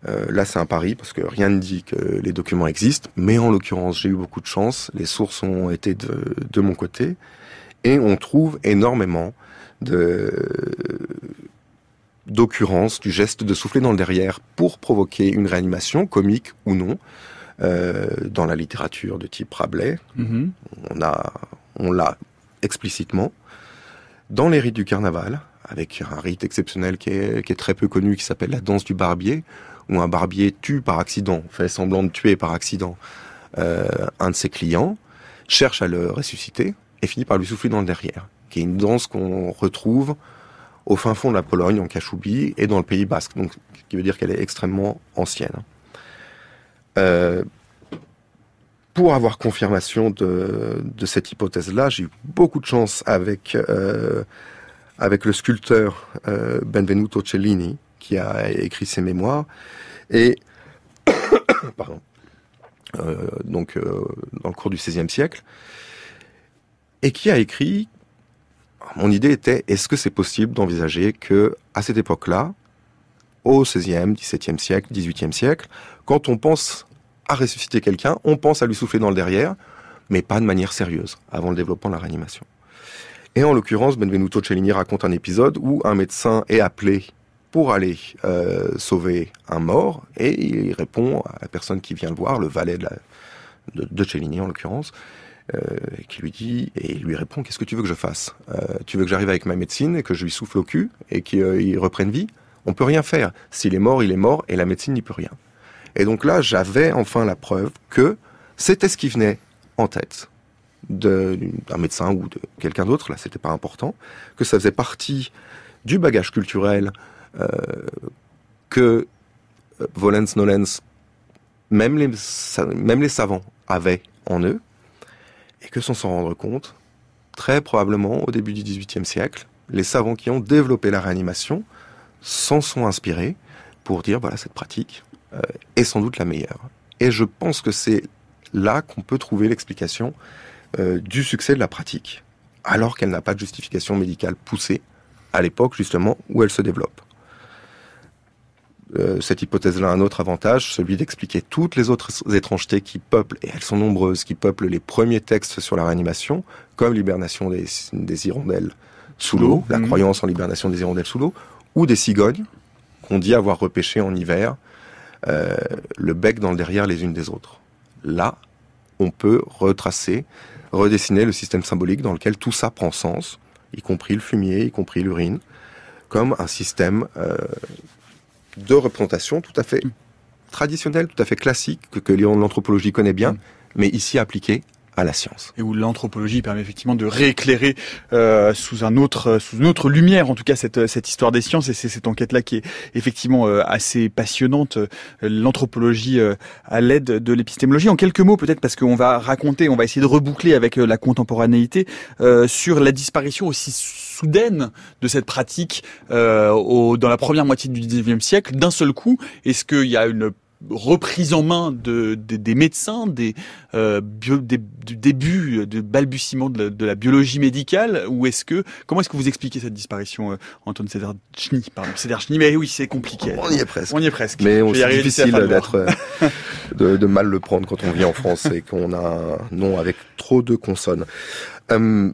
Euh, là, c'est un pari parce que rien ne dit que les documents existent, mais en l'occurrence, j'ai eu beaucoup de chance. Les sources ont été de, de mon côté et on trouve énormément de d'occurrences du geste de souffler dans le derrière pour provoquer une réanimation, comique ou non, euh, dans la littérature de type Rabelais. Mm-hmm. On a, on l'a explicitement. Dans les rites du carnaval, avec un rite exceptionnel qui est, qui est très peu connu, qui s'appelle la danse du barbier, où un barbier tue par accident, fait semblant de tuer par accident euh, un de ses clients, cherche à le ressusciter et finit par lui souffler dans le derrière, qui est une danse qu'on retrouve au fin fond de la Pologne, en Kachoubie, et dans le Pays Basque, donc ce qui veut dire qu'elle est extrêmement ancienne. Euh, pour avoir confirmation de, cette hypothèse-là, j'ai eu beaucoup de chance avec euh, le sculpteur Benvenuto Cellini, qui a écrit ses mémoires, et euh, donc euh, dans le cours du XVIe siècle, et qui a écrit. Mon idée était est-ce que c'est possible d'envisager que à cette époque-là, au XVIe, XVIIe siècle, XVIIIe siècle, quand on pense à ressusciter quelqu'un, on pense à lui souffler dans le derrière, mais pas de manière sérieuse, avant le développement de la réanimation. Et en l'occurrence, Benvenuto Cellini raconte un épisode où un médecin est appelé pour aller euh, sauver un mort et il répond à la personne qui vient le voir, le valet de, de, Cellini en l'occurrence, euh, qui lui dit et il lui répond qu'est-ce que tu veux que je fasse? Euh, Tu veux que j'arrive avec ma médecine et que je lui souffle au cul et qu'il reprenne vie? On peut rien faire. S'il est mort, il est mort et la médecine n'y peut rien. Et donc là, j'avais enfin la preuve que c'était ce qui venait en tête d'un médecin ou de quelqu'un d'autre, là c'était pas important, que ça faisait partie du bagage culturel que euh, Volens Nolens, même les, savants avaient en eux, et que sans s'en rendre compte, très probablement au début du XVIIIe siècle, les savants qui ont développé la réanimation s'en sont inspirés pour dire voilà cette pratique euh, est sans doute la meilleure. Et je pense que c'est là qu'on peut trouver l'explication euh, du succès de la pratique, alors qu'elle n'a pas de justification médicale poussée à l'époque justement où elle se développe. Euh, cette hypothèse-là a un autre avantage, celui d'expliquer toutes les autres étrangetés qui peuplent, et elles sont nombreuses, qui peuplent les premiers textes sur la réanimation, comme l'hibernation des, des hirondelles sous l'eau, la mmh. croyance en l'hibernation des hirondelles sous l'eau, ou des cigognes qu'on dit avoir repêché en hiver, euh, le bec dans le derrière les unes des autres. Là, on peut retracer, redessiner le système symbolique dans lequel tout ça prend sens, y compris le fumier, y compris l'urine, comme un système euh, de représentation tout à fait mm. traditionnel, tout à fait classique, que, que l'anthropologie connaît bien, mm. mais ici appliqué à la science. Et où l'anthropologie permet effectivement de rééclairer euh, sous un autre, sous une autre lumière, en tout cas cette cette histoire des sciences. Et c'est cette enquête-là qui est effectivement euh, assez passionnante. L'anthropologie euh, à l'aide de l'épistémologie. En quelques mots, peut-être parce qu'on va raconter, on va essayer de reboucler avec la contemporanéité sur la disparition aussi soudaine de cette pratique au, dans la première moitié du 19e siècle. D'un seul coup, est-ce qu'il y a une reprise en main de, des médecins, des, euh, bio, du début, de balbutiement de la, biologie médicale, ou est-ce que comment est-ce que vous expliquez cette disparition, euh, Antoine Cédar-Chny, pardon, Cédar-Chny, mais oui, c'est compliqué. On y est presque. On y est presque. Mais c'est difficile d'être, euh, de, de, mal le prendre quand on vit en France et qu'on a un nom avec trop de consonnes. Euh,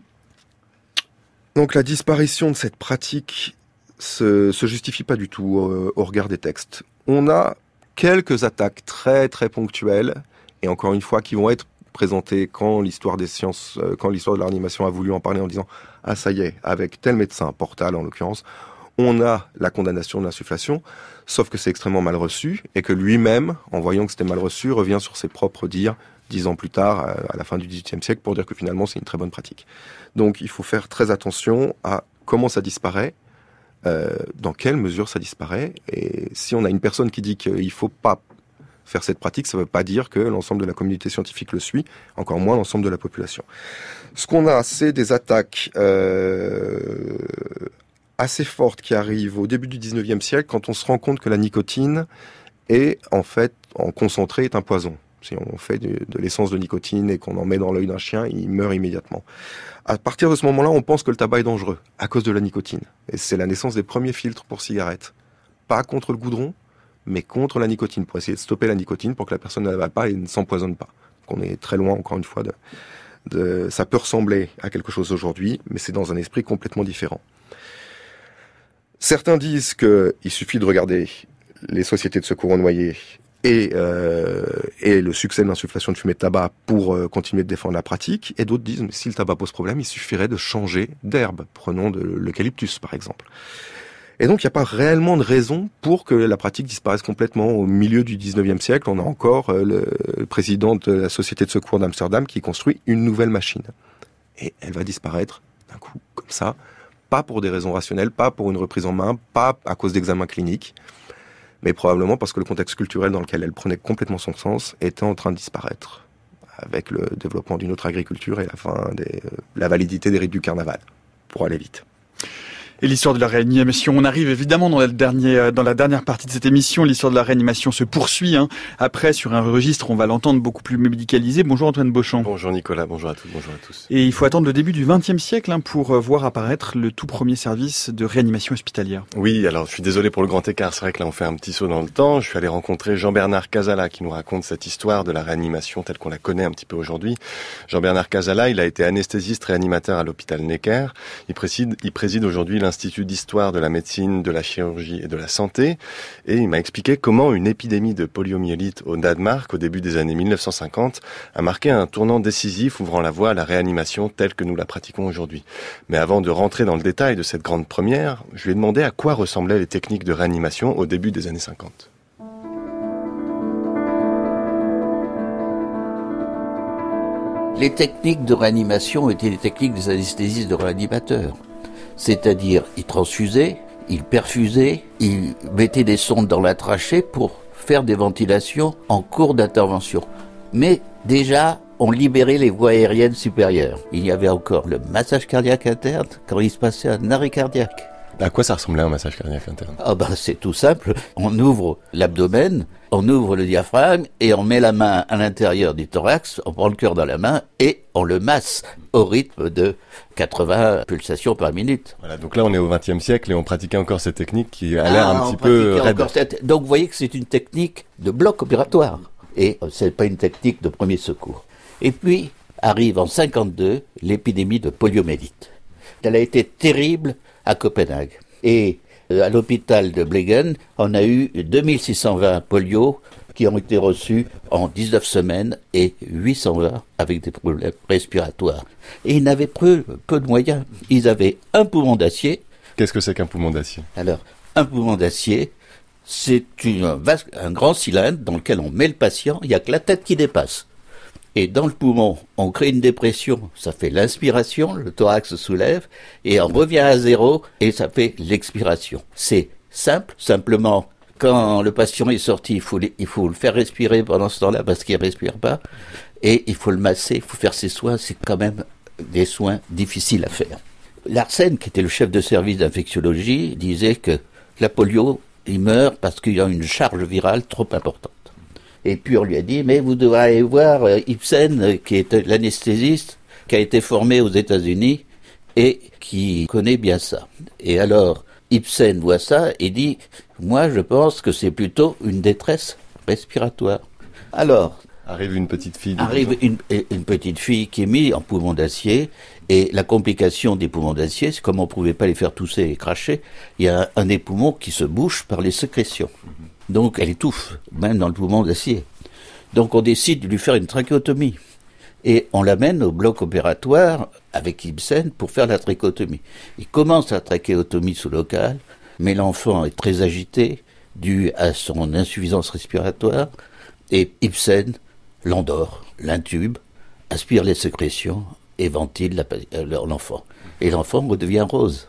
donc la disparition de cette pratique se, se justifie pas du tout au regard des textes. On a quelques attaques très très ponctuelles, et encore une fois qui vont être présentées quand l'histoire des sciences, euh, quand l'histoire de l'animation a voulu en parler en disant ah ça y est, avec tel médecin, Portal en l'occurrence, on a la condamnation de l'insufflation, sauf que c'est extrêmement mal reçu et que lui-même, en voyant que c'était mal reçu, revient sur ses propres dires dix ans plus tard, à la fin du XVIIIe siècle, pour dire que finalement c'est une très bonne pratique. Donc il faut faire très attention à comment ça disparaît, euh, dans quelle mesure ça disparaît. Et si on a une personne qui dit qu'il ne faut pas faire cette pratique, ça ne veut pas dire que l'ensemble de la communauté scientifique le suit, encore moins l'ensemble de la population. Ce qu'on a, c'est des attaques euh, assez fortes qui arrivent au début du 19e siècle quand on se rend compte que la nicotine est en fait en concentré est un poison. Si on fait de, l'essence de nicotine et qu'on en met dans l'œil d'un chien, il meurt immédiatement. À partir de ce moment-là, on pense que le tabac est dangereux à cause de la nicotine. Et c'est la naissance des premiers filtres pour cigarettes. Pas contre le goudron, mais contre la nicotine, pour essayer de stopper la nicotine pour que la personne ne l'avale pas et ne s'empoisonne pas. qu'on est très loin, encore une fois, de, de... ça peut ressembler à quelque chose aujourd'hui, mais c'est dans un esprit complètement différent. Certains disent qu'il suffit de regarder les sociétés de secours aux noyés et, euh, et le succès de l'insufflation de fumée de tabac pour euh, continuer de défendre la pratique. Et d'autres disent, mais si le tabac pose problème, il suffirait de changer d'herbe. Prenons de l'eucalyptus, par exemple. Et donc, il n'y a pas réellement de raison pour que la pratique disparaisse complètement. Au milieu du 19e siècle, on a encore euh, le président de la Société de secours d'Amsterdam qui construit une nouvelle machine. Et elle va disparaître d'un coup, comme ça. Pas pour des raisons rationnelles, pas pour une reprise en main, pas à cause d'examens cliniques mais probablement parce que le contexte culturel dans lequel elle prenait complètement son sens était en train de disparaître, avec le développement d'une autre agriculture et la fin de la validité des rites du carnaval, pour aller vite et l'histoire de la réanimation. On arrive évidemment dans la dernière, euh, dans la dernière partie de cette émission. L'histoire de la réanimation se poursuit. Hein. Après, sur un registre, on va l'entendre beaucoup plus médicalisé. Bonjour Antoine Beauchamp. Bonjour Nicolas, bonjour à tous, bonjour à tous. Et il faut attendre le début du XXe siècle hein, pour euh, voir apparaître le tout premier service de réanimation hospitalière. Oui, alors je suis désolé pour le grand écart. C'est vrai que là, on fait un petit saut dans le temps. Je suis allé rencontrer Jean-Bernard Casala qui nous raconte cette histoire de la réanimation telle qu'on la connaît un petit peu aujourd'hui. Jean-Bernard Casala, il a été anesthésiste réanimateur à l'hôpital Necker. Il préside, il préside aujourd'hui l'Institut d'histoire de la médecine, de la chirurgie et de la santé. Et il m'a expliqué comment une épidémie de poliomyélite au Danemark au début des années 1950 a marqué un tournant décisif ouvrant la voie à la réanimation telle que nous la pratiquons aujourd'hui. Mais avant de rentrer dans le détail de cette grande première, je lui ai demandé à quoi ressemblaient les techniques de réanimation au début des années 50. Les techniques de réanimation étaient les techniques des anesthésistes de réanimateurs. C'est-à-dire, il transfusait, il perfusait, il mettait des sondes dans la trachée pour faire des ventilations en cours d'intervention. Mais déjà, on libérait les voies aériennes supérieures. Il y avait encore le massage cardiaque interne quand il se passait un arrêt cardiaque. À quoi ça ressemblait un massage cardiaque interne? Ah bah c'est tout simple. On ouvre l'abdomen, on ouvre le diaphragme et on met la main à l'intérieur du thorax, on prend le cœur dans la main et on le masse au rythme de 80 pulsations par minute. Voilà, donc là on est au XXe siècle et on pratiquait encore cette technique qui a l'air Ah, un on petit peu raide. cette- Donc vous voyez que c'est une technique de bloc opératoire et euh, c'est pas une technique de premier secours. Et puis arrive en 52 l'épidémie de poliomyélite. Elle a été terrible à Copenhague et euh, à l'hôpital de Blegen, on a eu 2620 polio qui ont été reçus en 19 semaines et 820 avec des problèmes respiratoires. Et ils n'avaient peu, peu de moyens. Ils avaient un poumon d'acier Qu'est-ce que c'est qu'un poumon d'acier? Alors, un poumon d'acier, c'est un grand cylindre dans lequel on met le patient, il n'y a que la tête qui dépasse. Et dans le poumon, on crée une dépression, ça fait l'inspiration, le thorax se soulève, et on revient à zéro, et ça fait l'expiration. C'est simple, simplement, quand le patient est sorti, il faut, il faut le faire respirer pendant ce temps-là parce qu'il ne respire pas, et il faut le masser, il faut faire ses soins, c'est quand même des soins difficiles à faire. Larsen, qui était le chef de service d'infectiologie, disait que la polio, il meurt parce qu'il y a une charge virale trop importante. Et puis on lui a dit, mais vous devrez aller voir euh, Ibsen, euh, qui est l'anesthésiste, qui a été formé aux États-Unis et qui connaît bien ça. Et alors, Ibsen voit ça et dit, moi je pense que c'est plutôt une détresse respiratoire. Alors, Arrive une petite fille. Arrive une, une petite fille qui est mise en poumon d'acier, et la complication des poumons d'acier, c'est comme on ne pouvait pas les faire tousser et cracher, il y a un, des poumons qui se bouche par les sécrétions. Donc elle étouffe, même dans le poumon d'acier. Donc on décide de lui faire une trachéotomie. Et on l'amène au bloc opératoire avec Ibsen pour faire la trachéotomie. Il commence la trachéotomie sous local, mais l'enfant est très agité, dû à son insuffisance respiratoire, et Ibsen l'endort, l'intube, aspire les sécrétions et ventile la pa- euh, l'enfant. Et l'enfant redevient rose.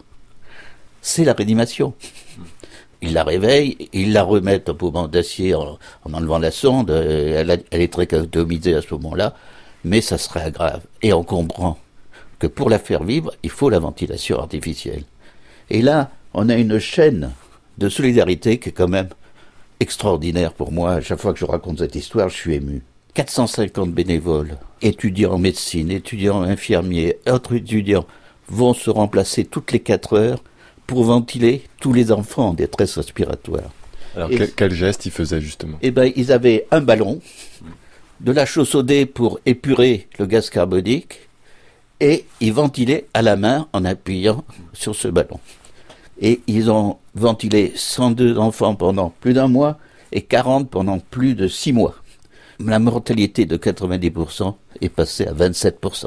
C'est la réanimation. Il la réveille, il la remet au poumon d'acier en, en enlevant la sonde. euh, Elle, est très atomisée à ce moment-là, mais ça serait grave. Et on comprend que pour la faire vivre, il faut la ventilation artificielle. Et là, on a une chaîne de solidarité qui est quand même extraordinaire pour moi. À chaque fois que je raconte cette histoire, je suis ému. 450 bénévoles, étudiants en médecine, étudiants infirmiers, autres étudiants, vont se remplacer toutes les 4 heures pour ventiler tous les enfants en détresse respiratoire. Alors Et- quel, quel geste il faisait justement? Eh ben, ils avaient un ballon, de la chaussodée pour épurer le gaz carbonique, et ils ventilaient à la main en appuyant sur ce ballon. Et ils ont ventilé 102 enfants pendant plus d'un mois et 40 pendant plus de 6 mois. La mortalité de 90% est passée à 27%.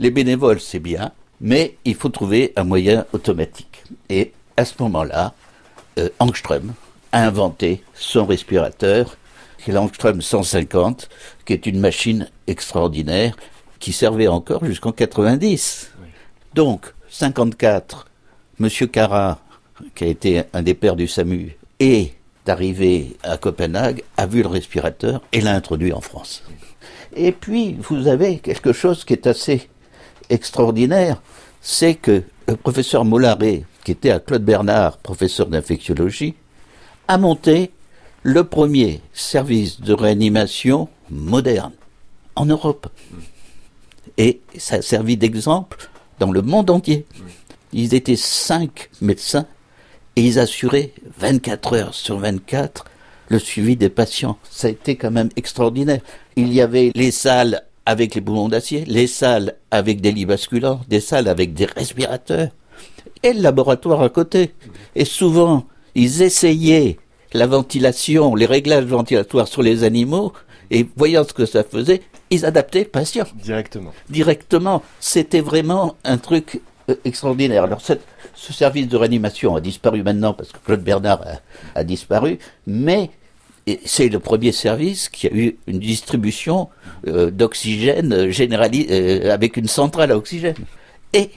Les bénévoles, c'est bien, mais il faut trouver un moyen automatique. Et à ce moment-là, euh, Angström a inventé son respirateur, qui est l'Angström 150, qui est une machine extraordinaire qui servait encore jusqu'en 90. Donc, 54, Monsieur Cara, qui a été un des pères du SAMU, est arrivé à Copenhague, a vu le respirateur et l'a introduit en France. Et puis, vous avez quelque chose qui est assez extraordinaire, c'est que le professeur Mollaret, qui était à Claude Bernard, professeur d'infectiologie, a monté le premier service de réanimation moderne en Europe. Et ça a servi d'exemple dans le monde entier. Ils étaient cinq médecins et ils assuraient 24 heures sur 24 le suivi des patients. Ça a été quand même extraordinaire. Il y avait les salles avec les poumons d'acier, les salles avec des lits basculants, des salles avec des respirateurs et le laboratoire à côté. Et souvent, ils essayaient la ventilation, les réglages ventilatoires sur les animaux et voyant ce que ça faisait, ils adaptaient le patient Directement. directement. C'était vraiment un truc euh, extraordinaire. Alors, cette- ce service de réanimation a disparu maintenant parce que Claude Bernard a, disparu, mais c'est le premier service qui a eu une distribution euh, d'oxygène généralisée avec une centrale à oxygène. Et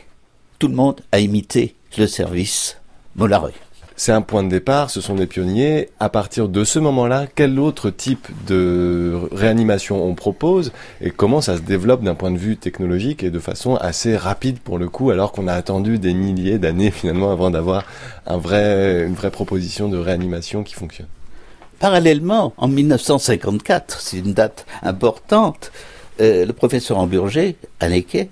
tout le monde a imité le service Mollaret. C'est un point de départ, ce sont des pionniers. À partir de ce moment-là, quel autre type de réanimation on propose et comment ça se développe d'un point de vue technologique et de façon assez rapide pour le coup, alors qu'on a attendu des milliers d'années finalement avant d'avoir une vraie proposition de réanimation qui fonctionne. Parallèlement, en 1954, c'est une date importante, euh, le professeur Hamburger, à Necker,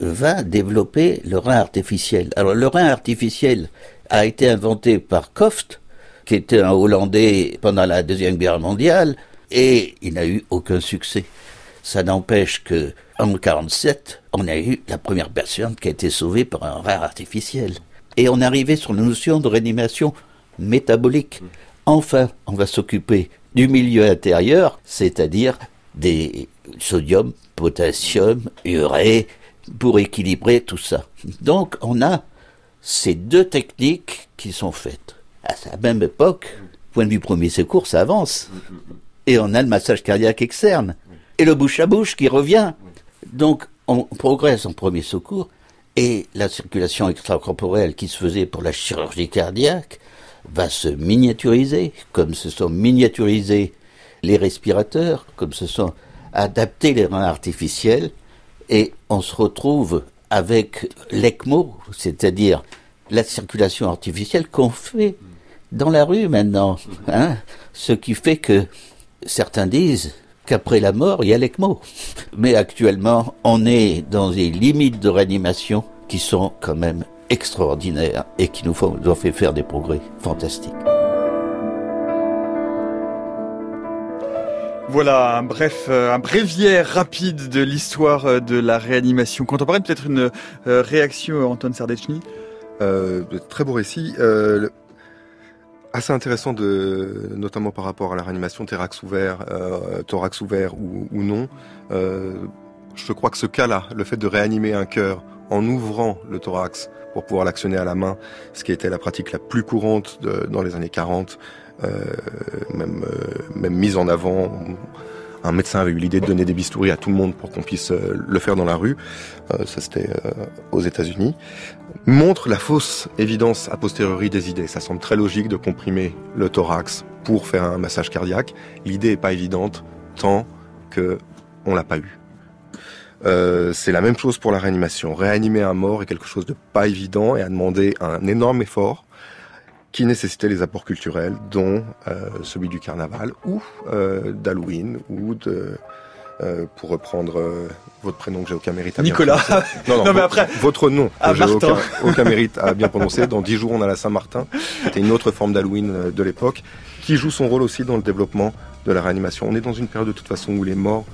va développer le rein artificiel. Alors le rein artificiel, a été inventé par Koft, qui était un Hollandais pendant la Deuxième Guerre mondiale, et il n'a eu aucun succès. Ça n'empêche que en 1947, on a eu la première personne qui a été sauvée par un rein artificiel. Et on arrivé sur la notion de réanimation métabolique. Enfin, on va s'occuper du milieu intérieur, c'est-à-dire des sodium, potassium, urée, pour équilibrer tout ça. Donc, on a ces deux techniques qui sont faites. À la même époque, point de vue premier secours, ça avance. Et on a le massage cardiaque externe. Et le bouche à bouche qui revient. Donc, on progresse en premier secours. Et la circulation extracorporelle qui se faisait pour la chirurgie cardiaque va se miniaturiser, comme se sont miniaturisés les respirateurs, comme se sont adaptés les reins artificiels. Et on se retrouve avec l'ECMO, c'est-à-dire la circulation artificielle qu'on fait dans la rue maintenant. Hein Ce qui fait que certains disent qu'après la mort, il y a l'ECMO. Mais actuellement, on est dans des limites de réanimation qui sont quand même extraordinaires et qui nous font, ont fait faire des progrès fantastiques. Voilà, un bref, euh, un bréviaire rapide de l'histoire euh, de la réanimation contemporaine. Peut-être une euh, réaction, Anton Sardechny Très beau récit. assez intéressant, de, notamment par rapport à la réanimation thorax ouvert, thorax ouvert ou, non. je crois que ce cas-là, le fait de réanimer un cœur en ouvrant le thorax pour pouvoir l'actionner à la main, ce qui était la pratique la plus courante dans les années 40, euh, même, euh, même mise en avant. Un médecin avait eu l'idée de donner des bistouris à tout le monde pour qu'on puisse euh, le faire dans la rue. ça, c'était aux États-Unis. Montre la fausse évidence a posteriori des idées. Ça semble très logique de comprimer le thorax pour faire un massage cardiaque. L'idée est pas évidente tant que on l'a pas eu. Euh, c'est la même chose pour la réanimation. Réanimer un mort est quelque chose de pas évident et a demandé un énorme effort qui nécessitait les apports culturels, dont euh, celui du carnaval ou euh, d'Halloween ou de euh, pour reprendre euh, votre prénom que j'ai aucun mérite à Nicolas. non, non, non, mais après, votre nom que j'ai aucun, aucun, mérite à bien prononcer. Dans dix jours, on a la Saint-Martin. C'était une autre forme d'Halloween euh, de l'époque qui joue son rôle aussi dans le développement de la réanimation. On est dans une période de toute façon où les morts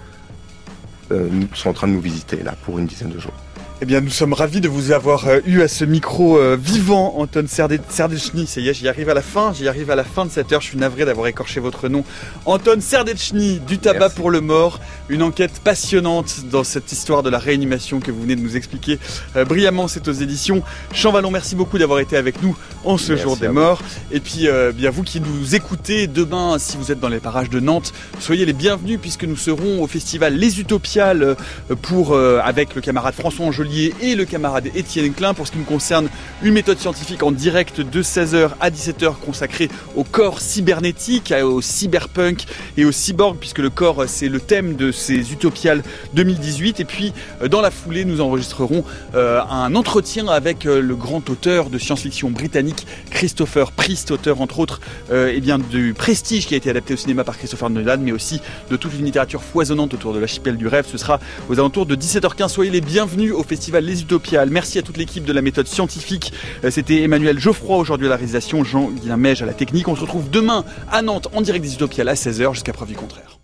euh, sont en train de nous visiter là pour une dizaine de jours. Eh bien, nous sommes ravis de vous avoir euh, eu à ce micro euh, vivant, Anton Serdechny. Ça y est, j'y arrive à la fin. J'y arrive à la fin de cette heure. Je suis navré d'avoir écorché votre nom. Anton Serdechny, du tabac pour le mort. Une enquête passionnante dans cette histoire de la réanimation que vous venez de nous expliquer euh, brillamment. C'est aux éditions Champvallon. Merci beaucoup d'avoir été avec nous en ce jour des morts. Et puis, bien vous qui nous écoutez demain, si vous êtes dans les parages de Nantes, soyez les bienvenus puisque nous serons au festival Les Utopiales pour avec le camarade François Angeli et le camarade Étienne Klein pour ce qui me concerne une méthode scientifique en direct de 16h à 17h consacrée au corps cybernétique, au cyberpunk et au cyborg puisque le corps c'est le thème de ces Utopiales 2018 et puis euh, dans la foulée nous enregistrerons euh, un entretien avec euh, le grand auteur de science-fiction britannique Christopher Priest, auteur entre autres eh bien, du Prestige qui a été adapté au cinéma par Christopher Nolan mais aussi de toute une littérature foisonnante autour de l'archipel du rêve. Ce sera aux alentours de 17h15. Soyez les bienvenus au festival Les Utopiales. Merci à toute l'équipe de la méthode scientifique. C'était Emmanuel Geoffroy aujourd'hui à la réalisation, Jean-Guilain Mège à la technique. On se retrouve demain à Nantes en direct des Utopiales à 16h jusqu'à preuve du contraire.